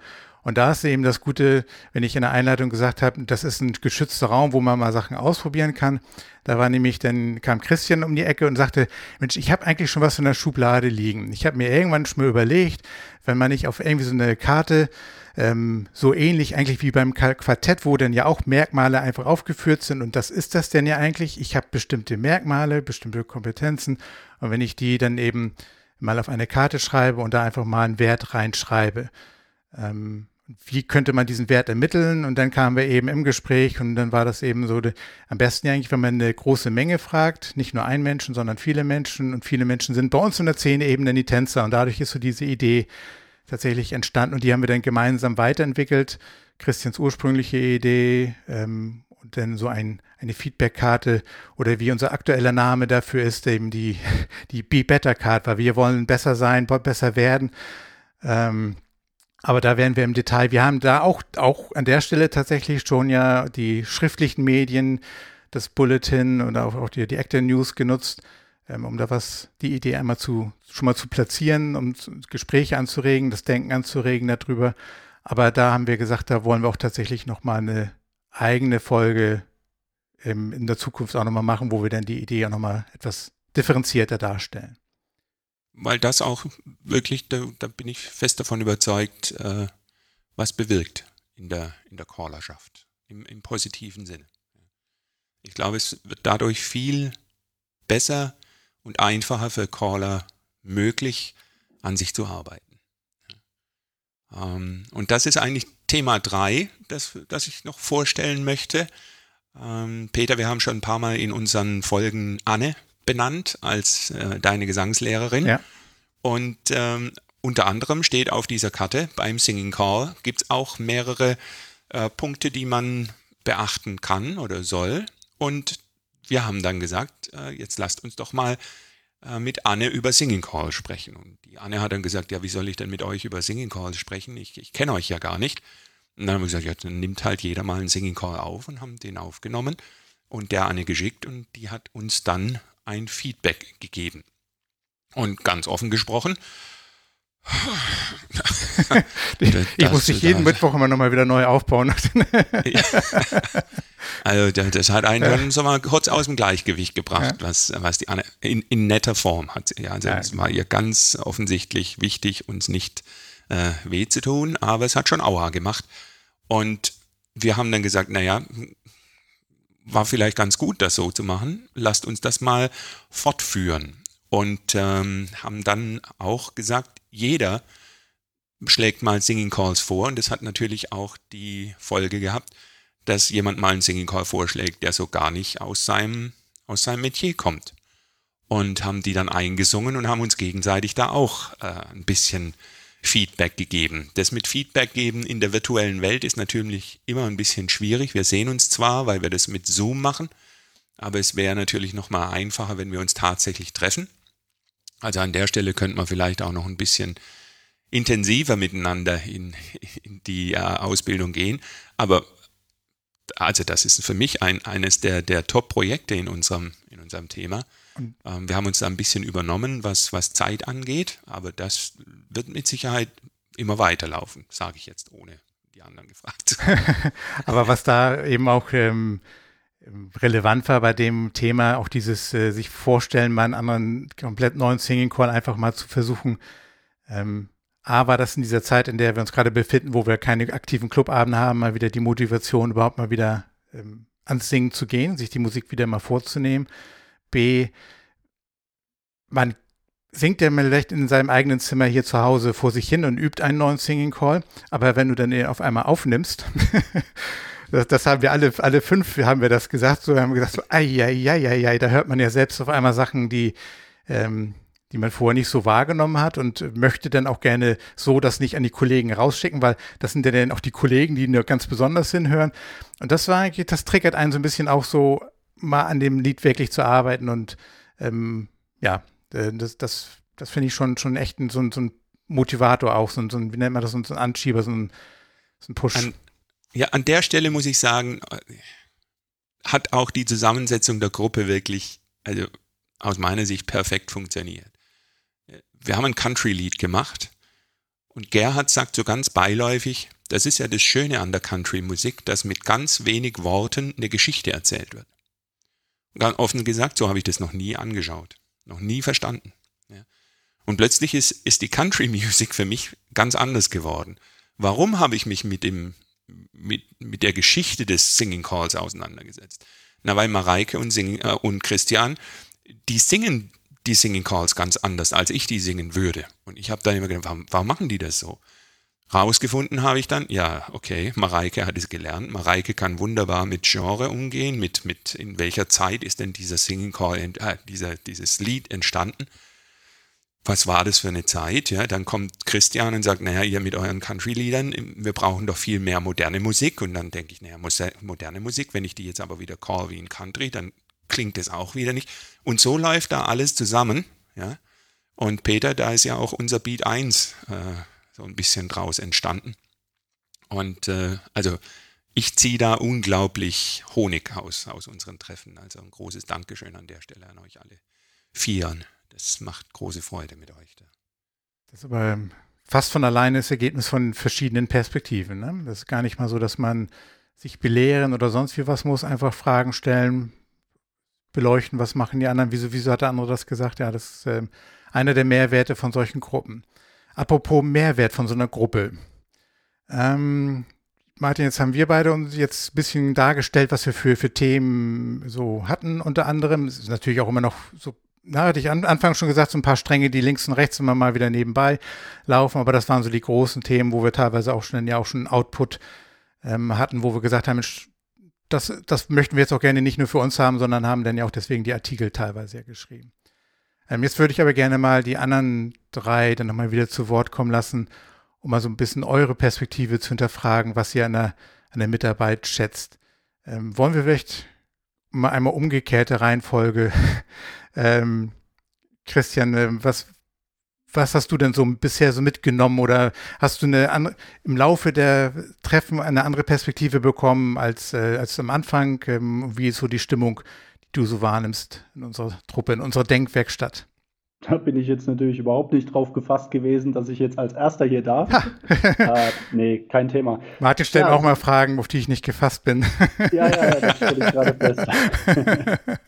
Speaker 2: Und da ist eben das Gute, wenn ich in der Einleitung gesagt habe, das ist ein geschützter Raum, wo man mal Sachen ausprobieren kann. Da war nämlich, dann kam Christian um die Ecke und sagte, Mensch, ich habe eigentlich schon was in der Schublade liegen. Ich habe mir irgendwann schon mal überlegt, wenn man nicht auf irgendwie so eine Karte ähm, so ähnlich eigentlich wie beim Quartett, wo dann ja auch Merkmale einfach aufgeführt sind. Und das ist das denn ja eigentlich. Ich habe bestimmte Merkmale, bestimmte Kompetenzen. Und wenn ich die dann eben mal auf eine Karte schreibe und da einfach mal einen Wert reinschreibe, ähm, wie könnte man diesen Wert ermitteln? Und dann kamen wir eben im Gespräch und dann war das eben so, de, am besten eigentlich, wenn man eine große Menge fragt, nicht nur einen Menschen, sondern viele Menschen. Und viele Menschen sind bei uns in der Szene eben dann die Tänzer. Und dadurch ist so diese Idee tatsächlich entstanden und die haben wir dann gemeinsam weiterentwickelt. Christians ursprüngliche Idee ähm, und dann so ein, eine Feedback-Karte oder wie unser aktueller Name dafür ist, eben die, [LAUGHS] die Be Better Card, weil wir wollen besser sein, besser werden. Ähm, aber da werden wir im Detail, wir haben da auch, auch an der Stelle tatsächlich schon ja die schriftlichen Medien, das Bulletin und auch, auch die, die Actor News genutzt, ähm, um da was, die Idee einmal zu, schon mal zu platzieren, um Gespräche anzuregen, das Denken anzuregen darüber. Aber da haben wir gesagt, da wollen wir auch tatsächlich nochmal eine eigene Folge ähm, in der Zukunft auch nochmal machen, wo wir dann die Idee auch nochmal etwas differenzierter darstellen
Speaker 3: weil das auch wirklich, da, da bin ich fest davon überzeugt, äh, was bewirkt in der, in der Callerschaft, im, im positiven Sinne. Ich glaube, es wird dadurch viel besser und einfacher für Caller möglich, an sich zu arbeiten. Ähm, und das ist eigentlich Thema 3, das, das ich noch vorstellen möchte. Ähm, Peter, wir haben schon ein paar Mal in unseren Folgen Anne benannt als äh, deine Gesangslehrerin. Ja. Und ähm, unter anderem steht auf dieser Karte beim Singing Call gibt es auch mehrere äh, Punkte, die man beachten kann oder soll. Und wir haben dann gesagt, äh, jetzt lasst uns doch mal äh, mit Anne über Singing Call sprechen. Und die Anne hat dann gesagt, ja, wie soll ich denn mit euch über Singing Call sprechen? Ich, ich kenne euch ja gar nicht. Und dann haben wir gesagt, ja, dann nimmt halt jeder mal einen Singing Call auf und haben den aufgenommen und der Anne geschickt und die hat uns dann ein Feedback gegeben. Und ganz offen gesprochen, [LAUGHS]
Speaker 2: ich muss dich jeden Mittwoch immer nochmal wieder neu aufbauen. [LAUGHS]
Speaker 3: also das hat einen ja. so mal kurz aus dem Gleichgewicht gebracht, ja. was, was die Anne in, in netter Form hat. Ja, also ja, es war ihr ganz offensichtlich wichtig, uns nicht äh, weh zu tun, aber es hat schon Aua gemacht. Und wir haben dann gesagt, naja, war vielleicht ganz gut, das so zu machen. Lasst uns das mal fortführen. Und ähm, haben dann auch gesagt, jeder schlägt mal Singing Calls vor. Und das hat natürlich auch die Folge gehabt, dass jemand mal einen Singing Call vorschlägt, der so gar nicht aus seinem, aus seinem Metier kommt. Und haben die dann eingesungen und haben uns gegenseitig da auch äh, ein bisschen Feedback gegeben. Das mit Feedback geben in der virtuellen Welt ist natürlich immer ein bisschen schwierig. Wir sehen uns zwar, weil wir das mit Zoom machen, aber es wäre natürlich noch mal einfacher, wenn wir uns tatsächlich treffen. Also an der Stelle könnte man vielleicht auch noch ein bisschen intensiver miteinander in, in die äh, Ausbildung gehen. Aber also das ist für mich ein, eines der, der Top-Projekte in unserem, in unserem Thema. Ähm, wir haben uns da ein bisschen übernommen, was, was Zeit angeht, aber das wird mit Sicherheit immer weiterlaufen, sage ich jetzt, ohne die anderen gefragt. [LAUGHS]
Speaker 2: aber was da eben auch ähm, relevant war bei dem Thema, auch dieses äh, sich vorstellen, mal einen anderen komplett neuen Singing Call einfach mal zu versuchen, ähm, A, war das in dieser Zeit, in der wir uns gerade befinden, wo wir keine aktiven Clubabende haben, mal wieder die Motivation, überhaupt mal wieder ähm, ans Singen zu gehen, sich die Musik wieder mal vorzunehmen. B, man singt ja vielleicht in seinem eigenen Zimmer hier zu Hause vor sich hin und übt einen neuen Singing Call, aber wenn du dann auf einmal aufnimmst, [LAUGHS] das, das, haben wir alle, alle fünf, haben wir das gesagt, so haben wir gesagt, so, ai, ai, ai, ai, da hört man ja selbst auf einmal Sachen, die, ähm, die man vorher nicht so wahrgenommen hat und möchte dann auch gerne so das nicht an die Kollegen rausschicken, weil das sind ja dann auch die Kollegen, die nur ganz besonders hinhören. Und das war eigentlich, das triggert einen so ein bisschen auch so, mal an dem Lied wirklich zu arbeiten und ähm, ja, äh, das, das, das finde ich schon, schon echt ein, so, ein, so ein Motivator auch, so ein, so ein, wie nennt man das, so ein Anschieber, so ein, so ein Push.
Speaker 3: An, ja, an der Stelle muss ich sagen, hat auch die Zusammensetzung der Gruppe wirklich, also aus meiner Sicht perfekt funktioniert wir haben ein Country-Lied gemacht und Gerhard sagt so ganz beiläufig, das ist ja das Schöne an der Country-Musik, dass mit ganz wenig Worten eine Geschichte erzählt wird. Ganz offen gesagt, so habe ich das noch nie angeschaut, noch nie verstanden. Ja. Und plötzlich ist, ist die Country-Music für mich ganz anders geworden. Warum habe ich mich mit, dem, mit, mit der Geschichte des Singing Calls auseinandergesetzt? Na, weil Mareike und, Sing, äh, und Christian, die singen die Singing Calls ganz anders, als ich die singen würde. Und ich habe dann immer gedacht, warum, warum machen die das so? Rausgefunden habe ich dann, ja, okay, Mareike hat es gelernt. Mareike kann wunderbar mit Genre umgehen, mit, mit in welcher Zeit ist denn dieser Singing Call, äh, dieser, dieses Lied entstanden. Was war das für eine Zeit? Ja, dann kommt Christian und sagt, naja, ihr mit euren Country-Liedern, wir brauchen doch viel mehr moderne Musik. Und dann denke ich, naja, moderne Musik, wenn ich die jetzt aber wieder call wie in Country, dann klingt es auch wieder nicht. Und so läuft da alles zusammen. Ja? Und Peter, da ist ja auch unser Beat 1 äh, so ein bisschen draus entstanden. Und äh, also ich ziehe da unglaublich Honig aus, aus unseren Treffen. Also ein großes Dankeschön an der Stelle an euch alle Vieren. Das macht große Freude mit euch. Da.
Speaker 2: Das ist aber ähm, fast von alleine das Ergebnis von verschiedenen Perspektiven. Ne? Das ist gar nicht mal so, dass man sich belehren oder sonst wie was muss, einfach Fragen stellen, beleuchten, was machen die anderen, wieso, wieso hat der andere das gesagt? Ja, das ist äh, einer der Mehrwerte von solchen Gruppen. Apropos Mehrwert von so einer Gruppe. Ähm, Martin, jetzt haben wir beide uns jetzt ein bisschen dargestellt, was wir für, für Themen so hatten, unter anderem. Es ist natürlich auch immer noch so, na, hatte ich an, Anfang schon gesagt, so ein paar Stränge, die links und rechts immer mal wieder nebenbei laufen, aber das waren so die großen Themen, wo wir teilweise auch schon, ja auch schon Output ähm, hatten, wo wir gesagt haben, Mensch, das, das möchten wir jetzt auch gerne nicht nur für uns haben, sondern haben dann ja auch deswegen die Artikel teilweise ja geschrieben. Ähm, jetzt würde ich aber gerne mal die anderen drei dann nochmal wieder zu Wort kommen lassen, um mal so ein bisschen eure Perspektive zu hinterfragen, was ihr an der, an der Mitarbeit schätzt. Ähm, wollen wir vielleicht mal einmal umgekehrte Reihenfolge? [LAUGHS] ähm, Christian, äh, was, was hast du denn so bisher so mitgenommen oder hast du eine andere, im Laufe der Treffen eine andere Perspektive bekommen als, äh, als am Anfang? Ähm, wie ist so die Stimmung, du so wahrnimmst in unserer Truppe, in unserer Denkwerkstatt?
Speaker 6: Da bin ich jetzt natürlich überhaupt nicht drauf gefasst gewesen, dass ich jetzt als Erster hier darf. [LAUGHS] äh, nee, kein Thema.
Speaker 2: Martin stellt ja, auch mal Fragen, auf die ich nicht gefasst bin. [LAUGHS]
Speaker 6: ja, ja, ja, das stelle ich gerade fest. [LAUGHS]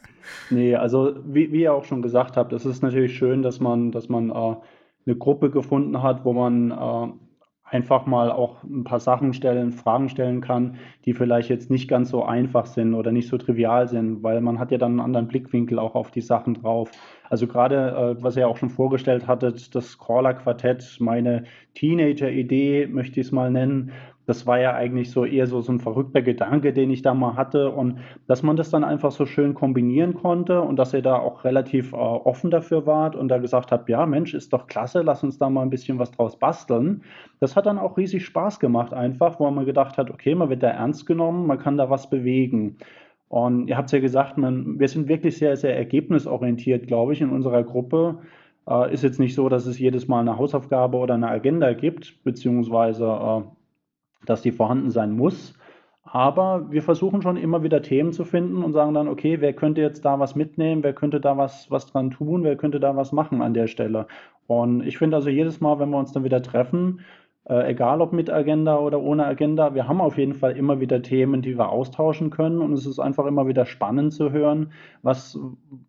Speaker 6: nee, also wie, wie ihr auch schon gesagt habt, es ist natürlich schön, dass man, dass man äh, eine Gruppe gefunden hat, wo man äh, einfach mal auch ein paar Sachen stellen, Fragen stellen kann, die vielleicht jetzt nicht ganz so einfach sind oder nicht so trivial sind, weil man hat ja dann einen anderen Blickwinkel auch auf die Sachen drauf. Also gerade, äh, was ihr auch schon vorgestellt hattet, das Crawler-Quartett, meine Teenager-Idee, möchte ich es mal nennen, das war ja eigentlich so eher so, so ein verrückter Gedanke, den ich da mal hatte. Und dass man das dann einfach so schön kombinieren konnte und dass ihr da auch relativ äh, offen dafür wart und da gesagt habt, ja, Mensch, ist doch klasse, lass uns da mal ein bisschen was draus basteln. Das hat dann auch riesig Spaß gemacht, einfach, wo man gedacht hat, okay, man wird da ernst genommen, man kann da was bewegen. Und ihr habt es ja gesagt, man, wir sind wirklich sehr, sehr ergebnisorientiert, glaube ich, in unserer Gruppe. Äh, ist jetzt nicht so, dass es jedes Mal eine Hausaufgabe oder eine Agenda gibt, beziehungsweise äh, dass die vorhanden sein muss. Aber wir versuchen schon immer wieder Themen zu finden und sagen dann, okay, wer könnte jetzt da was mitnehmen, wer könnte da was, was dran tun, wer könnte da was machen an der Stelle. Und ich finde also jedes Mal, wenn wir uns dann wieder treffen, äh, egal ob mit Agenda oder ohne Agenda, wir haben auf jeden Fall immer wieder Themen, die wir austauschen können. Und es ist einfach immer wieder spannend zu hören, was,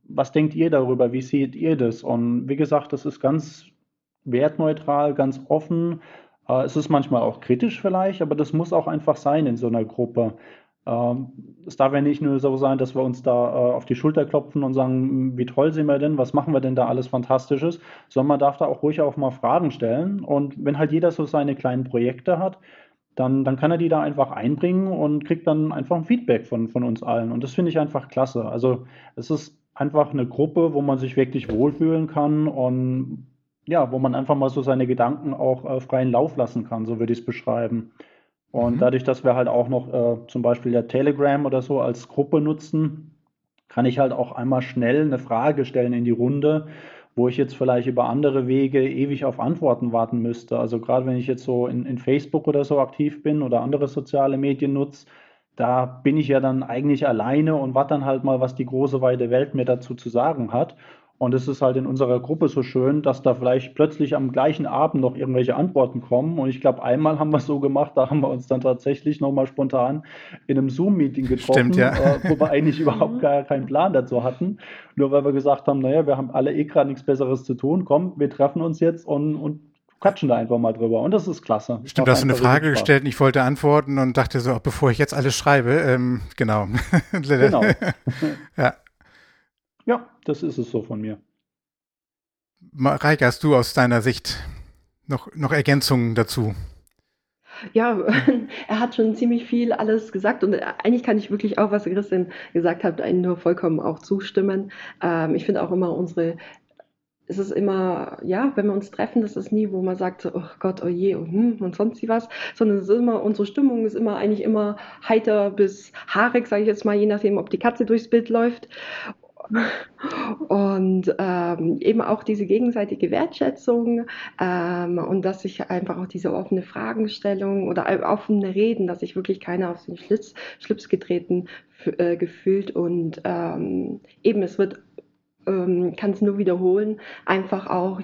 Speaker 6: was denkt ihr darüber, wie seht ihr das? Und wie gesagt, das ist ganz wertneutral, ganz offen. Äh, es ist manchmal auch kritisch vielleicht, aber das muss auch einfach sein in so einer Gruppe. Ähm, es darf ja nicht nur so sein, dass wir uns da äh, auf die Schulter klopfen und sagen, wie toll sind wir denn, was machen wir denn da alles Fantastisches, sondern man darf da auch ruhig auch mal Fragen stellen. Und wenn halt jeder so seine kleinen Projekte hat, dann, dann kann er die da einfach einbringen und kriegt dann einfach ein Feedback von, von uns allen. Und das finde ich einfach klasse. Also es ist einfach eine Gruppe, wo man sich wirklich wohlfühlen kann und ja, wo man einfach mal so seine Gedanken auch äh, freien Lauf lassen kann, so würde ich es beschreiben. Und mhm. dadurch, dass wir halt auch noch äh, zum Beispiel ja Telegram oder so als Gruppe nutzen, kann ich halt auch einmal schnell eine Frage stellen in die Runde, wo ich jetzt vielleicht über andere Wege ewig auf Antworten warten müsste. Also gerade wenn ich jetzt so in, in Facebook oder so aktiv bin oder andere soziale Medien nutze, da bin ich ja dann eigentlich alleine und warte dann halt mal, was die große weite Welt mir dazu zu sagen hat. Und es ist halt in unserer Gruppe so schön, dass da vielleicht plötzlich am gleichen Abend noch irgendwelche Antworten kommen. Und ich glaube, einmal haben wir es so gemacht, da haben wir uns dann tatsächlich nochmal spontan in einem Zoom-Meeting getroffen,
Speaker 2: Stimmt, ja.
Speaker 6: äh, wo wir eigentlich [LAUGHS] überhaupt gar keinen Plan dazu hatten. Nur weil wir gesagt haben, naja, wir haben alle eh gerade nichts Besseres zu tun, komm, wir treffen uns jetzt und, und quatschen da einfach mal drüber. Und das ist klasse.
Speaker 2: Stimmt, du hast eine Frage gestellt und ich wollte antworten und dachte so, bevor ich jetzt alles schreibe, ähm, genau. [LAUGHS] genau. [LAUGHS]
Speaker 6: ja. Ja, das ist es so von mir.
Speaker 2: Mareike, hast du aus deiner Sicht noch, noch Ergänzungen dazu?
Speaker 4: Ja, [LAUGHS] er hat schon ziemlich viel alles gesagt und eigentlich kann ich wirklich auch, was Christian gesagt hat, einen nur vollkommen auch zustimmen. Ähm, ich finde auch immer unsere es ist immer, ja, wenn wir uns treffen, das ist nie, wo man sagt, oh Gott, oh je, und, hm, und sonst was, sondern es ist immer, unsere Stimmung ist immer eigentlich immer heiter bis haarig, sage ich jetzt mal, je nachdem, ob die Katze durchs Bild läuft. Und ähm, eben auch diese gegenseitige Wertschätzung ähm, und dass sich einfach auch diese offene Fragestellung oder offene Reden, dass sich wirklich keiner auf den Schlitz, Schlips getreten äh, gefühlt und ähm, eben es wird ähm, kann es nur wiederholen, einfach auch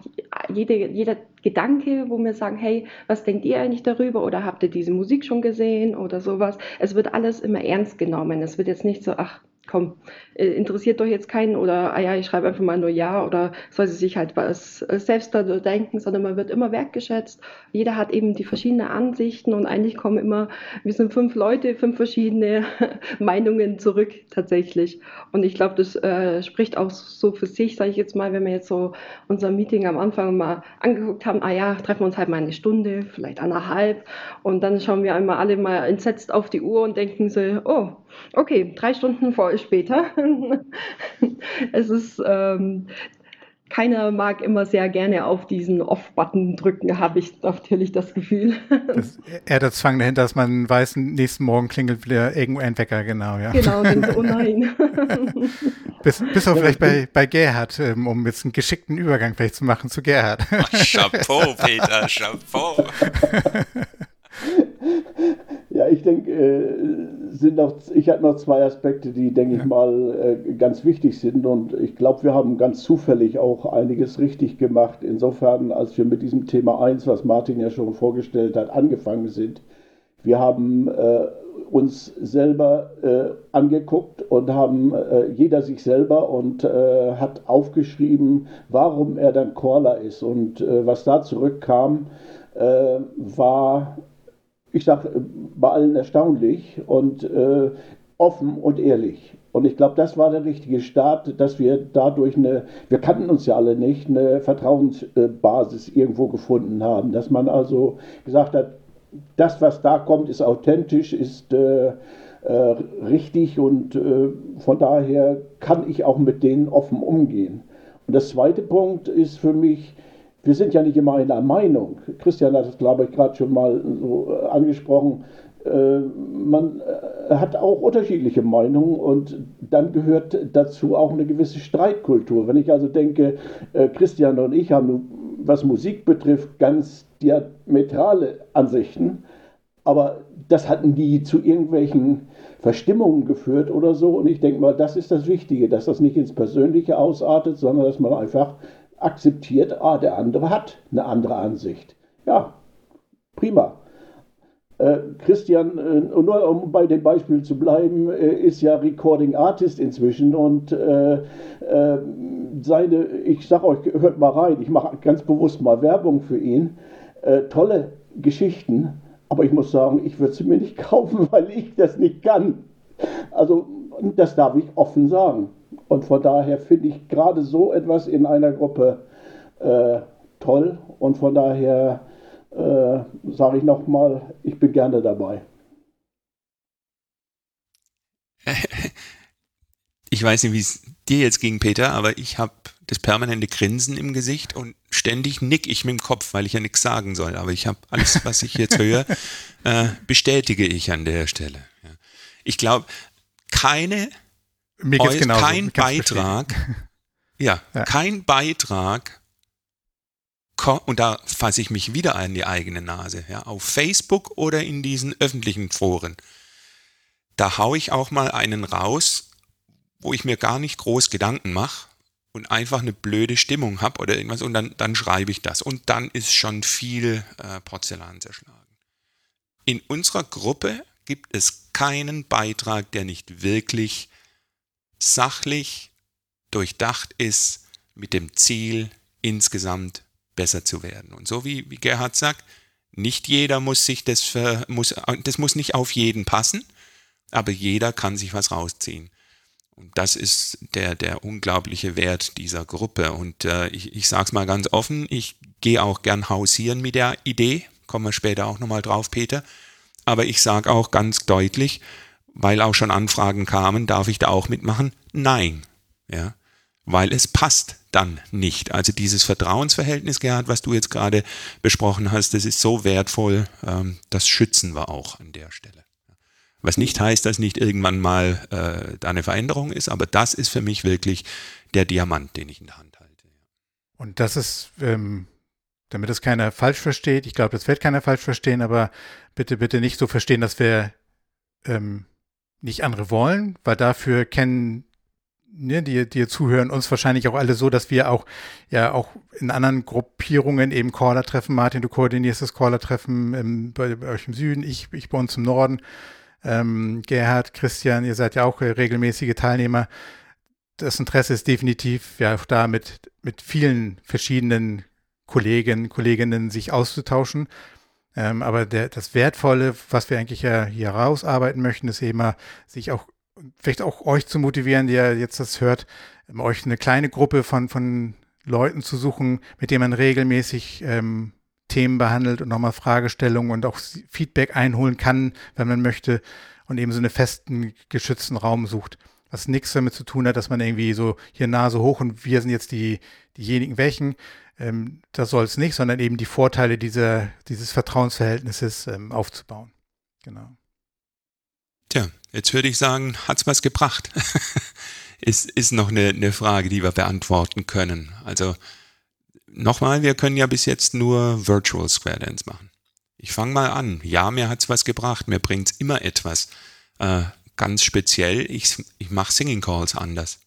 Speaker 4: jede, jeder Gedanke, wo wir sagen, hey, was denkt ihr eigentlich darüber oder habt ihr diese Musik schon gesehen oder sowas. Es wird alles immer ernst genommen. Es wird jetzt nicht so, ach, komm, äh, interessiert doch jetzt keinen oder, ah ja, ich schreibe einfach mal nur Ja oder soll sie sich halt was äh, selbst da denken, sondern man wird immer wertgeschätzt. Jeder hat eben die verschiedenen Ansichten und eigentlich kommen immer, wir sind fünf Leute, fünf verschiedene [LAUGHS] Meinungen zurück tatsächlich. Und ich glaube, das äh, spricht auch so für sich, sage ich jetzt mal, wenn wir jetzt so unser Meeting am Anfang mal angeguckt haben, ah ja, treffen wir uns halt mal eine Stunde, vielleicht eineinhalb und dann schauen wir einmal alle mal entsetzt auf die Uhr und denken so, oh, okay, drei Stunden vor später. [LAUGHS] es ist, ähm, keiner mag immer sehr gerne auf diesen Off-Button drücken, habe ich natürlich das Gefühl. [LAUGHS]
Speaker 2: Das, eher der Zwang dahinter, dass man weiß, nächsten Morgen klingelt wieder irgendwo ein Wecker, genau, ja.
Speaker 4: Genau, denkt, oh nein.
Speaker 2: bis, bis auch vielleicht bei, bei Gerhard, ähm, um jetzt einen geschickten Übergang vielleicht zu machen zu Gerhard.
Speaker 3: Chapeau, Peter, Chapeau. [LAUGHS]
Speaker 5: Ja, ich denke, äh, sind noch, ich hatte noch zwei Aspekte, die, denke ja. ich mal, äh, ganz wichtig sind. Und ich glaube, wir haben ganz zufällig auch einiges richtig gemacht. Insofern, als wir mit diesem Thema 1, was Martin ja schon vorgestellt hat, angefangen sind. Wir haben äh, uns selber äh, angeguckt und haben jeder sich selber und hat aufgeschrieben, warum er dann Caller ist. Und was da zurückkam, war ich sage, bei allen erstaunlich und äh, offen und ehrlich. Und ich glaube, das war der richtige Start, dass wir dadurch eine, wir kannten uns ja alle nicht, eine Vertrauensbasis irgendwo gefunden haben. Dass man also gesagt hat, das, was da kommt, ist authentisch, ist äh, äh, richtig und äh, von daher kann ich auch mit denen offen umgehen. Und der zweite Punkt ist für mich, wir sind ja nicht immer einer Meinung. Christian hat es, glaube ich, gerade schon mal so äh, angesprochen. Äh, man äh, hat auch unterschiedliche Meinungen und dann gehört dazu auch eine gewisse Streitkultur. Wenn ich also denke, Christian und ich haben, was Musik betrifft, ganz diametrale Ansichten, aber das hat nie zu irgendwelchen Verstimmungen geführt oder so. Und ich denke mal, das ist das Wichtige, dass das nicht ins Persönliche ausartet, sondern dass man einfach akzeptiert, ah, der andere hat eine andere Ansicht. Ja, prima. Äh, Christian, äh, nur um bei dem Beispiel zu bleiben, äh, ist ja Recording Artist inzwischen und äh, äh, seine, ich sag euch, hört mal rein, ich mache ganz bewusst mal Werbung für ihn. Äh, tolle Geschichten, aber ich muss sagen, ich würde sie mir nicht [LAUGHS] kaufen, weil ich das nicht kann. Also, das darf ich offen sagen. Und von daher finde ich gerade so etwas in einer Gruppe äh, toll. Und von daher äh, sage ich nochmal, ich bin gerne dabei. [LAUGHS]
Speaker 3: Ich weiß nicht, wie es dir jetzt ging, Peter, aber ich habe das permanente Grinsen im Gesicht und ständig nick ich mit dem Kopf, weil ich ja nichts sagen soll. Aber ich habe alles, was ich jetzt höre, [LAUGHS] äh, bestätige ich an der Stelle. Ja. Ich glaube, keine
Speaker 2: mir geht's genauso.
Speaker 3: kein Beitrag, [LAUGHS] ja, ja, kein Beitrag, und da fasse ich mich wieder an die eigene Nase, ja, auf Facebook oder in diesen öffentlichen Foren. Da haue ich auch mal einen raus, wo ich mir gar nicht groß Gedanken mache und einfach eine blöde Stimmung habe oder irgendwas und dann, dann schreibe ich das. Und dann ist schon viel äh, Porzellan zerschlagen. In unserer Gruppe gibt es keinen Beitrag, der nicht wirklich sachlich durchdacht ist mit dem Ziel, insgesamt besser zu werden. Und so wie, wie Gerhard sagt, nicht jeder muss sich das, für, muss, das muss nicht auf jeden passen, aber jeder kann sich was rausziehen. Und das ist der, der unglaubliche Wert dieser Gruppe. Und äh, ich, ich sage es mal ganz offen, ich gehe auch gern hausieren mit der Idee, kommen wir später auch nochmal drauf, Peter. Aber ich sage auch ganz deutlich, weil auch schon Anfragen kamen, darf ich da auch mitmachen? Nein. Ja, weil es passt dann nicht. Also dieses Vertrauensverhältnis, Gerhard, was du jetzt gerade besprochen hast, das ist so wertvoll, ähm, das schützen wir auch an der Stelle. Was nicht heißt, dass nicht irgendwann mal äh, da eine Veränderung ist, aber das ist für mich wirklich der Diamant, den ich in der Hand halte.
Speaker 2: Und das ist, ähm, damit es keiner falsch versteht, ich glaube, das wird keiner falsch verstehen, aber bitte, bitte nicht so verstehen, dass wir ähm, nicht andere wollen, weil dafür kennen ne, die, die zuhören, uns wahrscheinlich auch alle so, dass wir auch ja auch in anderen Gruppierungen eben Caller treffen. Martin, du koordinierst das Caller-Treffen bei, bei, euch im Süden, ich, ich bei uns im Norden. Ähm, Gerhard, Christian, ihr seid ja auch regelmäßige Teilnehmer. Das Interesse ist definitiv ja auch da mit, mit vielen verschiedenen Kollegen, Kolleginnen sich auszutauschen. Ähm, aber der, das Wertvolle, was wir eigentlich ja hier rausarbeiten möchten, ist eben mal, sich auch, vielleicht auch euch zu motivieren, die ja jetzt das hört, ähm, euch eine kleine Gruppe von, von Leuten zu suchen, mit denen man regelmäßig ähm, Themen behandelt und nochmal Fragestellungen und auch Feedback einholen kann, wenn man möchte und eben so einen festen, geschützten Raum sucht. Was nichts damit zu tun hat, dass man irgendwie so hier Nase hoch und wir sind jetzt die, diejenigen welchen, ähm, das soll es nicht, sondern eben die Vorteile dieser, dieses Vertrauensverhältnisses ähm, aufzubauen. Genau.
Speaker 3: Tja, jetzt würde ich sagen, hat es was gebracht? [LAUGHS] ist, ist noch eine, eine Frage, die wir beantworten können. Also nochmal, wir können ja bis jetzt nur Virtual Square Dance machen. Ich fange mal an. Ja, mir hat es was gebracht. Mir bringt es immer etwas. Äh, ganz speziell, ich, ich mache Singing Calls anders.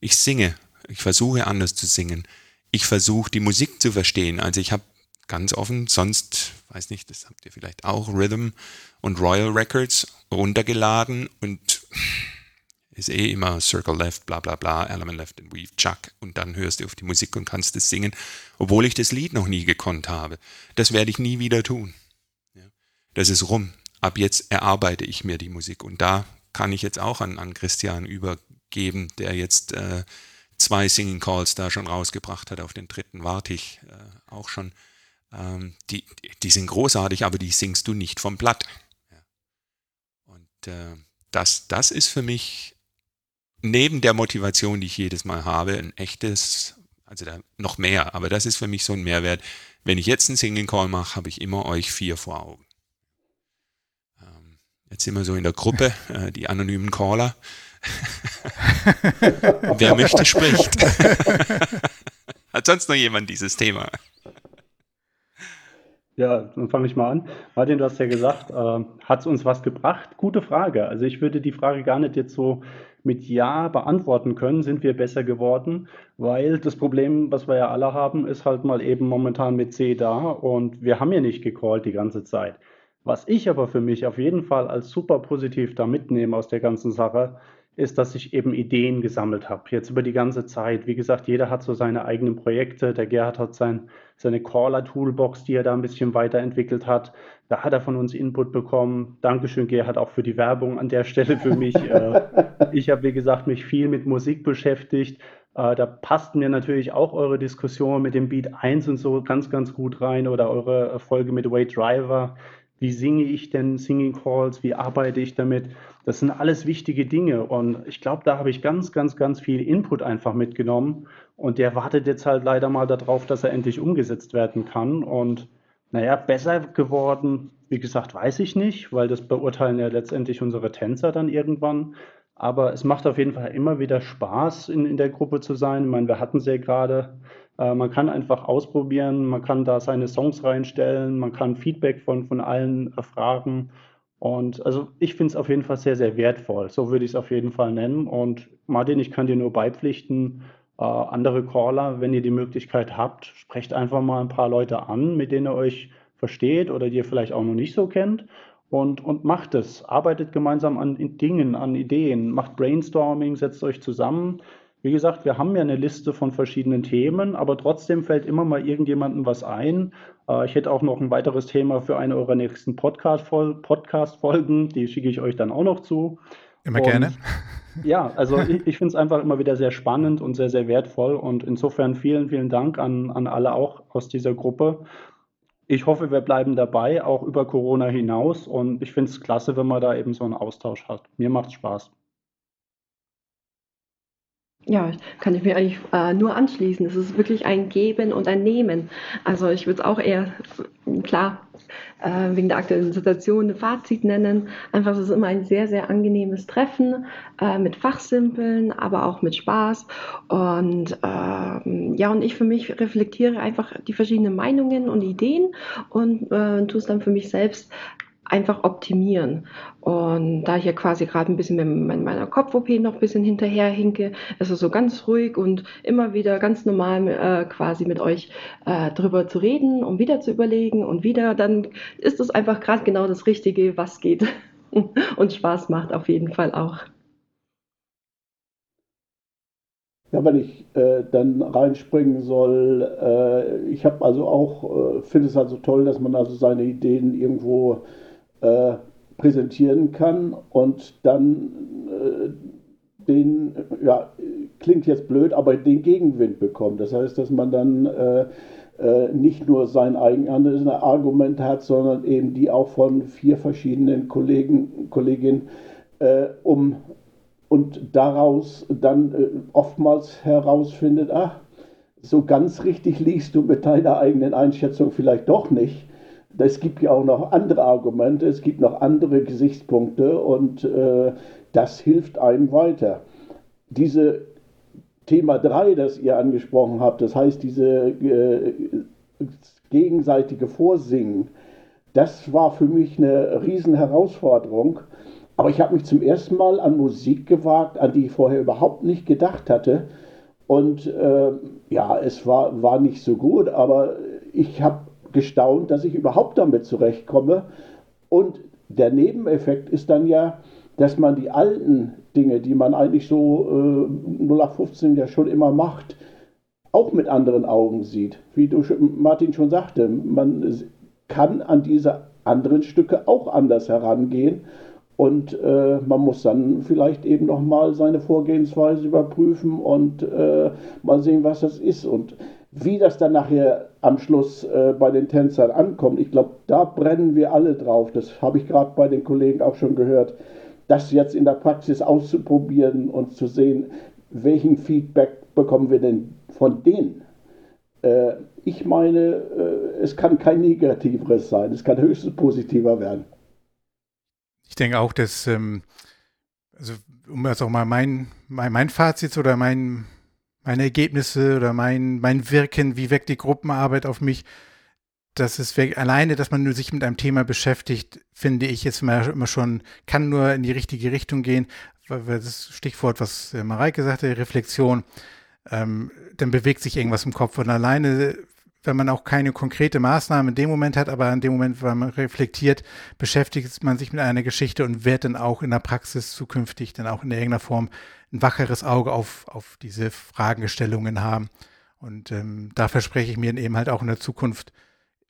Speaker 3: Ich singe. Ich versuche anders zu singen ich versuche die Musik zu verstehen. Also ich habe ganz offen, sonst, weiß nicht, das habt ihr vielleicht auch, Rhythm und Royal Records runtergeladen und ist eh immer Circle Left, bla bla bla, Element Left and Weave, Chuck und dann hörst du auf die Musik und kannst es singen, obwohl ich das Lied noch nie gekonnt habe. Das werde ich nie wieder tun. Das ist rum. Ab jetzt erarbeite ich mir die Musik und da kann ich jetzt auch an, an Christian übergeben, der jetzt äh, zwei Singing Calls da schon rausgebracht hat. Auf den dritten warte ich äh, auch schon. ähm, die, die sind großartig, aber die singst du nicht vom Blatt. Und äh, das, das ist für mich neben der Motivation, die ich jedes Mal habe, ein echtes, also noch mehr, aber das ist für mich so ein Mehrwert. Wenn ich jetzt einen Singing Call mache, habe ich immer euch vier vor Augen. Ähm, jetzt sind wir so in der Gruppe, [LAUGHS] äh, die anonymen Caller. [LAUGHS] Wer möchte, spricht. [LAUGHS] Hat sonst noch jemand dieses Thema?
Speaker 6: Ja, dann fange ich mal an. Martin, du hast ja gesagt, äh, hat es uns was gebracht? Gute Frage. Also ich würde die Frage gar nicht jetzt so mit Ja beantworten können, sind wir besser geworden, weil das Problem, was wir ja alle haben, ist halt mal eben momentan mit C da und wir haben ja nicht gecallt die ganze Zeit. Was ich aber für mich auf jeden Fall als super positiv da mitnehme aus der ganzen Sache, ist, dass ich eben Ideen gesammelt habe, jetzt über die ganze Zeit. Wie gesagt, jeder hat so seine eigenen Projekte. Der Gerhard hat sein, seine Caller-Toolbox, die er da ein bisschen weiterentwickelt hat. Da hat er von uns Input bekommen. Dankeschön, Gerhard, auch für die Werbung an der Stelle für mich. [LAUGHS] Äh, ich habe, wie gesagt, mich viel mit Musik beschäftigt. Äh, da passt mir natürlich auch eure Diskussion mit dem Beat 1 und so ganz, ganz gut rein oder eure Folge mit Wade Driver. Wie singe ich denn Singing Calls? Wie arbeite ich damit? Das sind alles wichtige Dinge und ich glaube, da habe ich ganz, ganz, ganz viel Input einfach mitgenommen und der wartet jetzt halt leider mal darauf, dass er endlich umgesetzt werden kann und naja, besser geworden, wie gesagt, weiß ich nicht, weil das beurteilen ja letztendlich unsere Tänzer dann irgendwann. Aber es macht auf jeden Fall immer wieder Spaß, in, in der Gruppe zu sein. Ich meine, wir hatten sie ja gerade. Äh, man kann einfach ausprobieren, man kann da seine Songs reinstellen, man kann Feedback von, von allen erfragen. Und also ich finde es auf jeden Fall sehr, sehr wertvoll. So würde ich es auf jeden Fall nennen. Und Martin, ich kann dir nur beipflichten, äh, andere Caller, wenn ihr die Möglichkeit habt, sprecht einfach mal ein paar Leute an, mit denen ihr euch versteht oder die ihr vielleicht auch noch nicht so kennt. Und, und macht es. Arbeitet gemeinsam an Dingen, an Ideen, macht Brainstorming, setzt euch zusammen. Wie gesagt, wir haben ja eine Liste von verschiedenen Themen, aber trotzdem fällt immer mal irgendjemandem was ein. Äh, ich hätte auch noch ein weiteres Thema für eine eurer nächsten Podcast-Folgen, die schicke ich euch dann auch noch zu.
Speaker 2: Immer und, gerne.
Speaker 6: Ja, also ich, ich finde es einfach immer wieder sehr spannend und sehr, sehr wertvoll und insofern vielen, vielen Dank an, an alle auch aus dieser Gruppe. Ich hoffe, wir bleiben dabei, auch über Corona hinaus und ich finde es klasse, wenn man da eben so einen Austausch hat. Mir macht es Spaß.
Speaker 4: Ja, kann ich mir eigentlich äh, nur anschließen. Es ist wirklich ein Geben und ein Nehmen. Also ich würde es auch eher, klar, äh, wegen der aktuellen Situation ein Fazit nennen. Einfach, es ist immer ein sehr, sehr angenehmes Treffen äh, mit Fachsimpeln, aber auch mit Spaß. Und ähm, ja, und ich für mich reflektiere einfach die verschiedenen Meinungen und Ideen und äh, tue es dann für mich selbst einfach optimieren. Und da ich ja quasi gerade ein bisschen mit meiner Kopf-OP noch ein bisschen hinterher hinke, es so ganz ruhig und immer wieder ganz normal äh, quasi mit euch äh, drüber zu reden und wieder zu überlegen und wieder, dann ist es einfach gerade genau das Richtige, was geht [LAUGHS] und Spaß macht auf jeden Fall auch.
Speaker 5: Ja, wenn ich äh, dann reinspringen soll, äh, ich habe also auch, äh, finde es also toll, dass man also seine Ideen irgendwo äh, präsentieren kann und dann äh, den, ja, klingt jetzt blöd, aber den Gegenwind bekommt. Das heißt, dass man dann äh, äh nicht nur sein eigenes Argument hat, sondern eben die auch von vier verschiedenen Kollegen, Kolleginnen äh, um und daraus dann äh, oftmals herausfindet, ach, so ganz richtig liegst du mit deiner eigenen Einschätzung vielleicht doch nicht es gibt ja auch noch andere Argumente, es gibt noch andere Gesichtspunkte und äh, das hilft einem weiter. Diese Thema 3, das ihr angesprochen habt, das heißt diese äh, gegenseitige Vorsingen, das war für mich eine riesen Herausforderung. Aber ich habe mich zum ersten Mal an Musik gewagt, an die ich vorher überhaupt nicht gedacht hatte. Und äh, ja, es war, war nicht so gut, aber ich habe gestaunt, dass ich überhaupt damit zurechtkomme. Und der Nebeneffekt ist dann ja, dass man die alten Dinge, die man eigentlich so äh, 0815 ja schon immer macht, auch mit anderen Augen sieht. Wie du Martin schon sagte, man kann an diese anderen Stücke auch anders herangehen und äh, man muss dann vielleicht eben nochmal seine Vorgehensweise überprüfen und äh, mal sehen, was das ist. Und Wie das dann nachher am Schluss äh, bei den Tänzern ankommt, ich glaube, da brennen wir alle drauf. Das habe ich gerade bei den Kollegen auch schon gehört. Das jetzt in der Praxis auszuprobieren und zu sehen, welchen Feedback bekommen wir denn von denen. Äh, ich meine, äh, es kann kein negativeres sein, es kann höchstens positiver werden.
Speaker 2: Ich denke auch, dass, ähm, also um jetzt auch mal mein, mein, mein Fazit oder mein, meine Ergebnisse oder mein, mein Wirken, wie wirkt die Gruppenarbeit auf mich, das ist alleine, dass man sich mit einem Thema beschäftigt, finde ich jetzt immer, schon, kann nur in die richtige Richtung gehen, das Stichwort, was äh, Mareike sagte, Reflexion, ähm, dann bewegt sich irgendwas im Kopf. Und alleine wenn man auch keine konkrete Maßnahme in dem Moment hat, aber in dem Moment, wenn man reflektiert, beschäftigt man sich mit einer Geschichte und wird dann auch in der Praxis zukünftig dann auch in irgendeiner Form ein wacheres Auge auf, auf diese Fragestellungen haben. Und ähm, da verspreche ich mir eben halt auch in der Zukunft,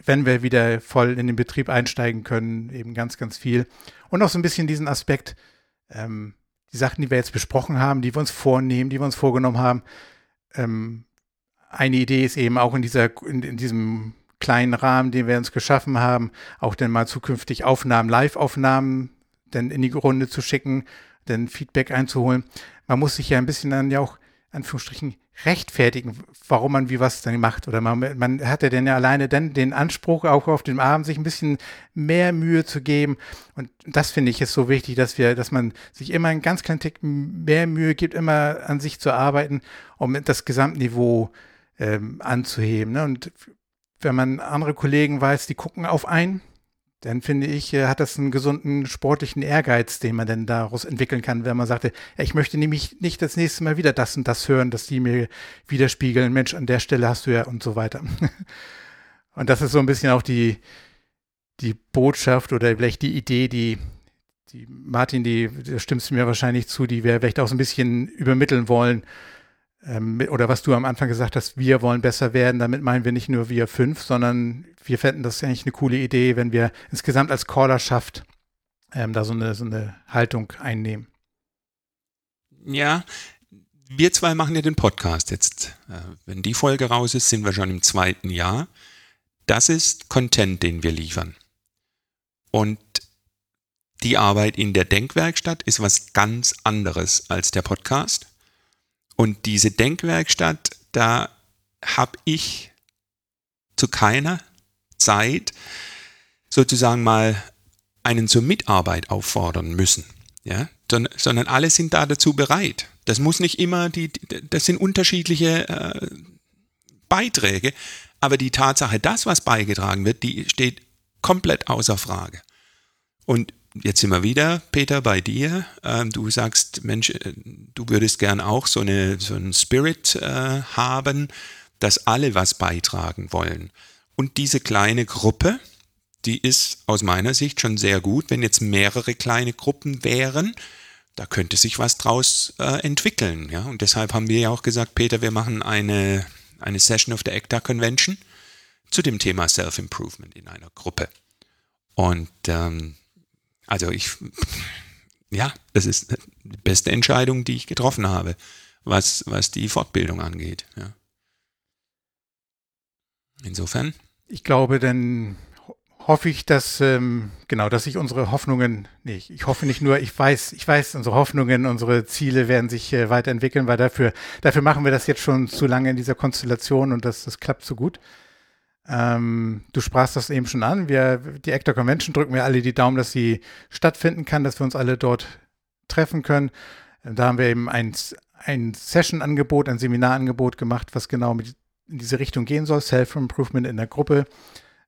Speaker 2: wenn wir wieder voll in den Betrieb einsteigen können, eben ganz, ganz viel. Und auch so ein bisschen diesen Aspekt, ähm, die Sachen, die wir jetzt besprochen haben, die wir uns vornehmen, die wir uns vorgenommen haben, ähm, eine Idee ist eben auch in dieser, in, in, diesem kleinen Rahmen, den wir uns geschaffen haben, auch dann mal zukünftig Aufnahmen, Live-Aufnahmen dann in die Runde zu schicken, dann Feedback einzuholen. Man muss sich ja ein bisschen dann ja auch, Anführungsstrichen, rechtfertigen, warum man wie was dann macht. Oder man, man hat ja dann ja alleine dann den Anspruch, auch auf dem Abend sich ein bisschen mehr Mühe zu geben. Und das finde ich ist so wichtig, dass wir, dass man sich immer einen ganz kleinen Tick mehr Mühe gibt, immer an sich zu arbeiten, um das Gesamtniveau ähm, anzuheben. Ne? Und wenn man andere Kollegen weiß, die gucken auf einen, dann finde ich, äh, hat das einen gesunden sportlichen Ehrgeiz, den man dann daraus entwickeln kann, wenn man sagte, ich möchte nämlich nicht das nächste Mal wieder das und das hören, dass die mir widerspiegeln, Mensch, an der Stelle hast du ja und so weiter. [LAUGHS] und das ist so ein bisschen auch die, die Botschaft oder vielleicht die Idee, die, die Martin, die, da stimmst du mir wahrscheinlich zu, die wir vielleicht auch so ein bisschen übermitteln wollen, oder was du am Anfang gesagt hast, wir wollen besser werden, damit meinen wir nicht nur wir fünf, sondern wir fänden das eigentlich eine coole Idee, wenn wir insgesamt als Callerschaft ähm, da so eine, so eine Haltung einnehmen.
Speaker 3: Ja, wir zwei machen ja den Podcast jetzt. Äh, wenn die Folge raus ist, sind wir schon im zweiten Jahr. Das ist Content, den wir liefern. Und die Arbeit in der Denkwerkstatt ist was ganz anderes als der Podcast. Und diese Denkwerkstatt, da habe ich zu keiner Zeit sozusagen mal einen zur Mitarbeit auffordern müssen. Ja, sondern alle sind da dazu bereit. Das muss nicht immer die, das sind unterschiedliche äh, Beiträge, aber die Tatsache, das, was beigetragen wird, die steht komplett außer Frage. Und jetzt sind wir wieder, Peter, bei dir. Ähm, du sagst, Mensch, äh, du würdest gern auch so, eine, so einen Spirit äh, haben, dass alle was beitragen wollen. Und diese kleine Gruppe, die ist aus meiner Sicht schon sehr gut. Wenn jetzt mehrere kleine Gruppen wären, da könnte sich was draus äh, entwickeln. Ja? Und deshalb haben wir ja auch gesagt, Peter, wir machen eine, eine Session auf der ECTA Convention zu dem Thema Self-Improvement in einer Gruppe. Und ähm, also ich, ja, das ist die beste Entscheidung, die ich getroffen habe, was, was die Fortbildung angeht. Ja. Insofern.
Speaker 2: Ich glaube, dann hoffe ich, dass, ähm, genau, dass sich unsere Hoffnungen, nee, ich hoffe nicht nur, ich weiß, ich weiß, unsere Hoffnungen, unsere Ziele werden sich äh, weiterentwickeln, weil dafür, dafür machen wir das jetzt schon zu lange in dieser Konstellation und das, das klappt so gut. Ähm, du sprachst das eben schon an. Wir, die Actor Convention drücken wir alle die Daumen, dass sie stattfinden kann, dass wir uns alle dort treffen können. Da haben wir eben ein, ein Session-Angebot, ein Seminarangebot gemacht, was genau mit, in diese Richtung gehen soll, Self-Improvement in der Gruppe,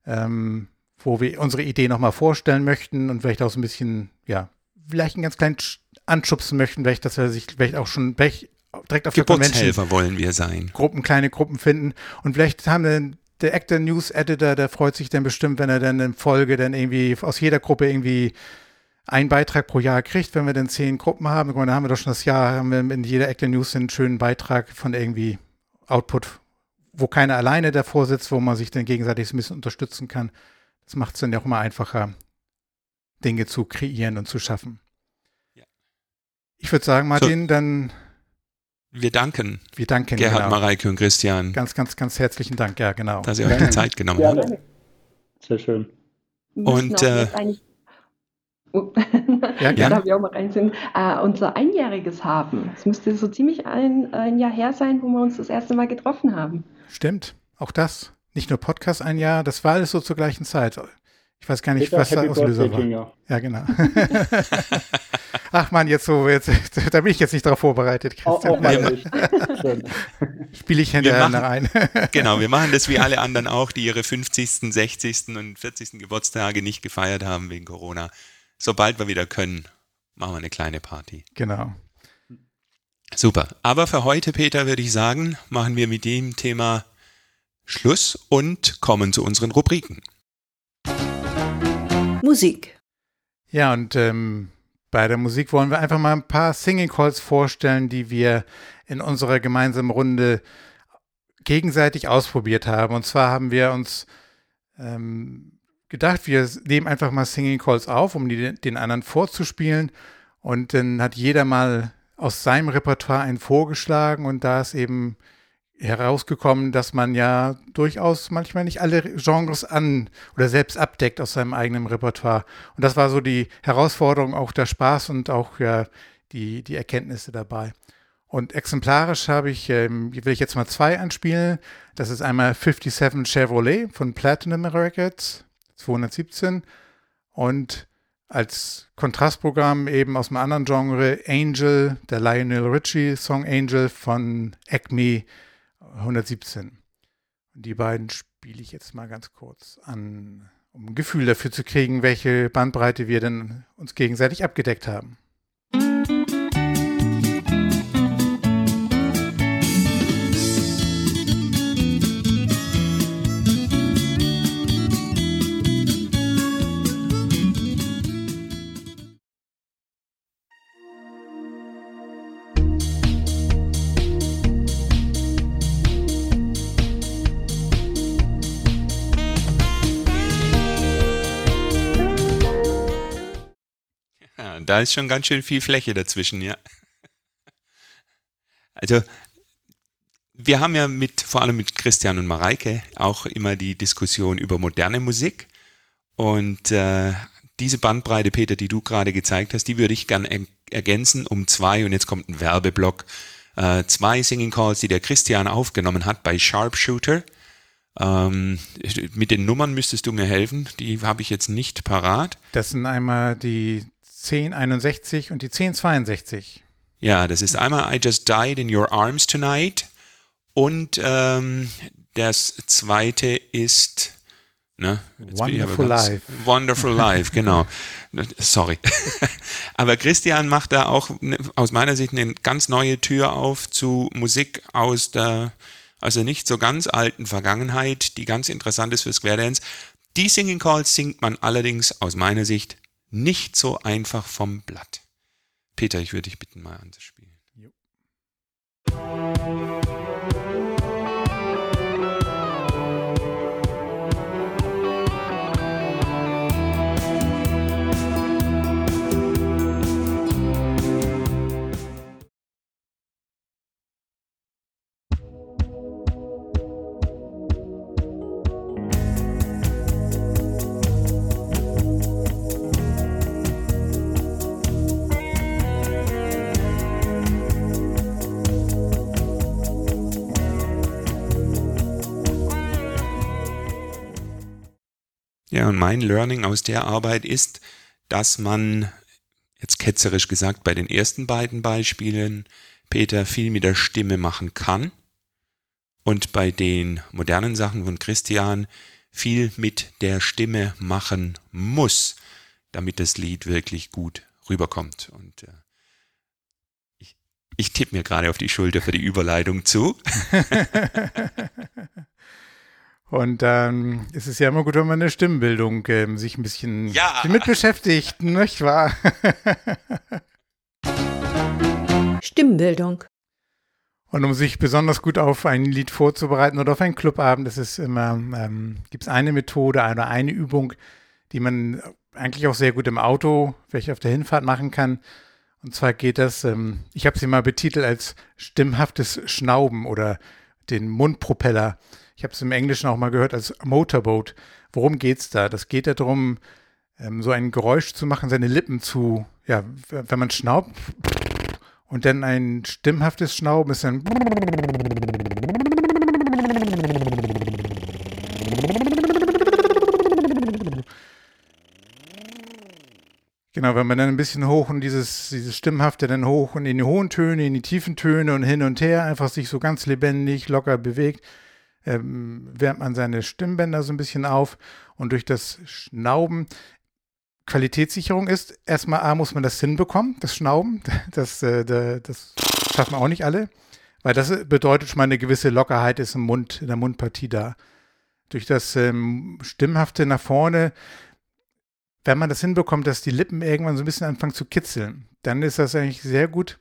Speaker 2: ähm, wo wir unsere Idee nochmal vorstellen möchten und vielleicht auch so ein bisschen, ja, vielleicht einen ganz kleinen anschubsen möchten, vielleicht, dass wir sich vielleicht auch schon vielleicht direkt auf der
Speaker 3: Convention wollen wir sein.
Speaker 2: Gruppen, kleine Gruppen finden und vielleicht haben wir der Actor News Editor, der freut sich dann bestimmt, wenn er dann in Folge dann irgendwie aus jeder Gruppe irgendwie einen Beitrag pro Jahr kriegt, wenn wir dann zehn Gruppen haben. Dann haben wir doch schon das Jahr, haben wir in jeder Actor News einen schönen Beitrag von irgendwie Output, wo keiner alleine davor sitzt, wo man sich dann gegenseitig ein bisschen unterstützen kann. Das macht es dann ja auch immer einfacher, Dinge zu kreieren und zu schaffen. Ja. Ich würde sagen, Martin, so. dann
Speaker 3: wir danken.
Speaker 2: Wir danken
Speaker 3: Gerhard,
Speaker 2: genau.
Speaker 3: Mareike und Christian.
Speaker 2: Ganz, ganz, ganz herzlichen Dank, ja, genau.
Speaker 3: Dass ihr euch die Zeit genommen habt.
Speaker 6: Sehr schön.
Speaker 3: Und, äh,
Speaker 4: Oh. [LAUGHS]
Speaker 2: Ja, gerne.
Speaker 4: darf ich auch mal reinziehen. Äh, unser Einjähriges haben. Es müsste so ziemlich ein, ein Jahr her sein, wo wir uns das erste Mal getroffen haben.
Speaker 2: Stimmt, auch das. Nicht nur Podcast ein Jahr, das war alles so zur gleichen Zeit. Ich weiß gar nicht,
Speaker 6: Peter,
Speaker 2: was der Auslöser
Speaker 6: Birthday,
Speaker 2: war.
Speaker 6: Junior.
Speaker 2: Ja, genau. [LAUGHS] Ach man, jetzt so, jetzt, [LAUGHS] da bin ich jetzt nicht darauf vorbereitet, Christian.
Speaker 6: nicht. Schön. [LAUGHS]
Speaker 2: Spiele ich hinterher noch ein.
Speaker 3: Genau, wir machen das wie alle anderen auch, die ihre 50., 60. und 40. Geburtstage nicht gefeiert haben wegen Corona. Sobald wir wieder können, machen wir eine kleine Party.
Speaker 2: genau.
Speaker 3: Super. Aber für heute, Peter, würde ich sagen, machen wir mit dem Thema Schluss und kommen zu unseren Rubriken.
Speaker 7: Musik.
Speaker 2: Ja, und ähm, bei der Musik wollen wir einfach mal ein paar Singing Calls vorstellen, die wir in unserer gemeinsamen Runde gegenseitig ausprobiert haben. Und zwar haben wir uns ähm, gedacht, wir nehmen einfach mal Singing Calls auf, um die den anderen vorzuspielen. Und dann hat jeder mal aus seinem Repertoire einen vorgeschlagen und da ist eben herausgekommen, dass man ja durchaus manchmal nicht alle Genres an oder selbst abdeckt aus seinem eigenen Repertoire. Und das war so die Herausforderung, auch der Spaß und auch ja die, die Erkenntnisse dabei. Und exemplarisch habe ich, ähm, will ich jetzt mal zwei anspielen. Das ist einmal 57 Chevrolet von Platinum Records, 217. Und als Kontrastprogramm eben aus einem anderen Genre Angel, der Lionel Richie Song Angel von Acme 117. Und die beiden spiele ich jetzt mal ganz kurz an, um ein Gefühl dafür zu kriegen, welche Bandbreite wir denn uns gegenseitig abgedeckt haben.
Speaker 3: Ja, da ist schon ganz schön viel Fläche dazwischen, ja. Also, wir haben ja mit, vor allem mit Christian und Mareike, auch immer die Diskussion über moderne Musik. Und äh, diese Bandbreite, Peter, die du gerade gezeigt hast, die würde ich gern er ergänzen um zwei, und jetzt kommt ein Werbeblock, äh, zwei Singing Calls, die der Christian aufgenommen hat bei Sharpshooter. Ähm, mit den Nummern müsstest du mir helfen, die habe ich jetzt nicht parat.
Speaker 2: Das sind einmal die 1061 und die 1062.
Speaker 3: Ja, das ist einmal I Just Died in Your Arms Tonight und ähm, das zweite ist ne,
Speaker 2: Wonderful Life.
Speaker 3: Wonderful Life, genau. [LAUGHS] Sorry. [LAUGHS] aber Christian macht da auch ne, aus meiner Sicht eine ganz neue Tür auf zu Musik aus der also nicht so ganz alten Vergangenheit, die ganz interessant ist für Square Dance. Die Singing Calls singt man allerdings aus meiner Sicht nicht so einfach vom Blatt. Peter, ich würde dich bitten, mal anzuspielen. Ja, und mein Learning aus der Arbeit ist, dass man, jetzt ketzerisch gesagt, bei den ersten beiden Beispielen, Peter, viel mit der Stimme machen kann und bei den modernen Sachen von Christian viel mit der Stimme machen muss, damit das Lied wirklich gut rüberkommt. Und äh, ich, ich tippe mir gerade auf die Schulter für die Überleitung zu. [LAUGHS]
Speaker 2: Und dann ist es ja immer gut, wenn man eine Stimmbildung ähm, sich ein bisschen
Speaker 3: Ja.
Speaker 2: mit beschäftigt, [LAUGHS] nicht wahr?
Speaker 7: Stimmbildung.
Speaker 2: Und um sich besonders gut auf ein Lied vorzubereiten oder auf einen Clubabend, das ist immer, ähm, gibt es eine Methode oder eine Übung, die man eigentlich auch sehr gut im Auto, vielleicht auf der Hinfahrt machen kann. Und zwar geht das, ähm, ich habe sie mal betitelt als stimmhaftes Schnauben oder den Mundpropeller. Ich habe es im Englischen auch mal gehört als Motorboat. Worum geht es da? Das geht darum, ähm, so ein Geräusch zu machen, seine Lippen zu, ja, wenn man schnaubt und dann ein stimmhaftes Schnauben ist dann Genau, wenn man dann ein bisschen hoch und dieses, dieses Stimmhafte dann hoch und in die hohen Töne, in die tiefen Töne und hin und her einfach sich so ganz lebendig, locker bewegt, ähm, wärmt man seine Stimmbänder so ein bisschen auf und durch das Schnauben Qualitätssicherung ist, erstmal A, muss man das hinbekommen, das Schnauben, [LAUGHS] das, äh, das schaffen auch nicht alle, weil das bedeutet schon mal eine gewisse Lockerheit ist im Mund, in der Mundpartie da. Durch das ähm, Stimmhafte nach vorne wenn man das hinbekommt, dass die Lippen irgendwann so ein bisschen anfangen zu kitzeln, dann ist das eigentlich sehr gut.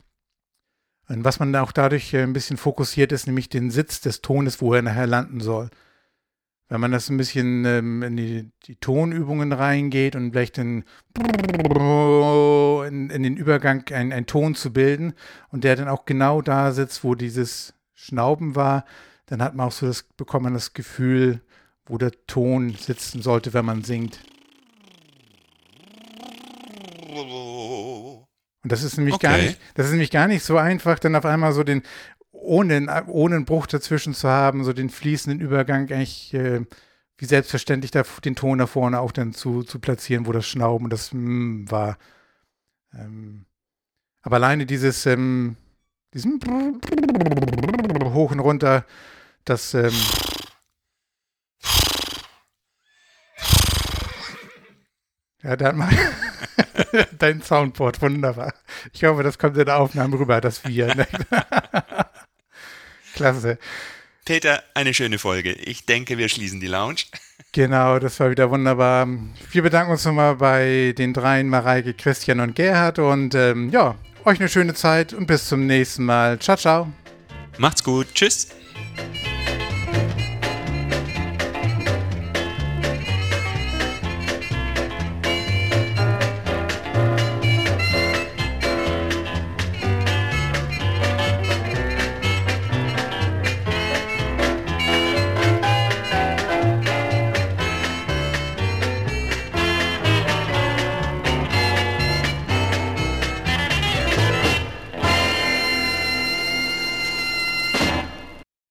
Speaker 2: Und was man auch dadurch äh, ein bisschen fokussiert, ist nämlich den Sitz des Tones, wo er nachher landen soll. Wenn man das ein bisschen ähm, in die, die, Tonübungen reingeht und vielleicht in, in, in den Übergang einen Ton zu bilden und der dann auch genau da sitzt, wo dieses Schnauben war, dann hat man auch so das, bekommt man das Gefühl, wo der Ton sitzen sollte, wenn man singt. Und das ist nämlich okay. gar nicht, das ist nämlich gar nicht so einfach, dann auf einmal so den, ohne, ohne einen Bruch dazwischen zu haben, so den fließenden Übergang eigentlich äh, wie selbstverständlich da, den Ton da vorne auch dann zu, zu platzieren, wo das Schnauben und das mm, war. Ähm, aber alleine dieses, ähm, diesen hoch und runter, das ähm, ja, da hat man Dein Soundboard, wunderbar. Ich hoffe, das kommt in der Aufnahme rüber, das Wir. Ne? [LAUGHS] Klasse.
Speaker 3: Peter, eine schöne Folge. Ich denke, wir schließen die Lounge.
Speaker 2: Genau, das war wieder wunderbar. Wir bedanken uns nochmal bei den dreien, Mareike, Christian und Gerhard. Und ähm, ja, euch eine schöne Zeit und bis zum nächsten Mal. Ciao, ciao.
Speaker 3: Macht's gut. Tschüss.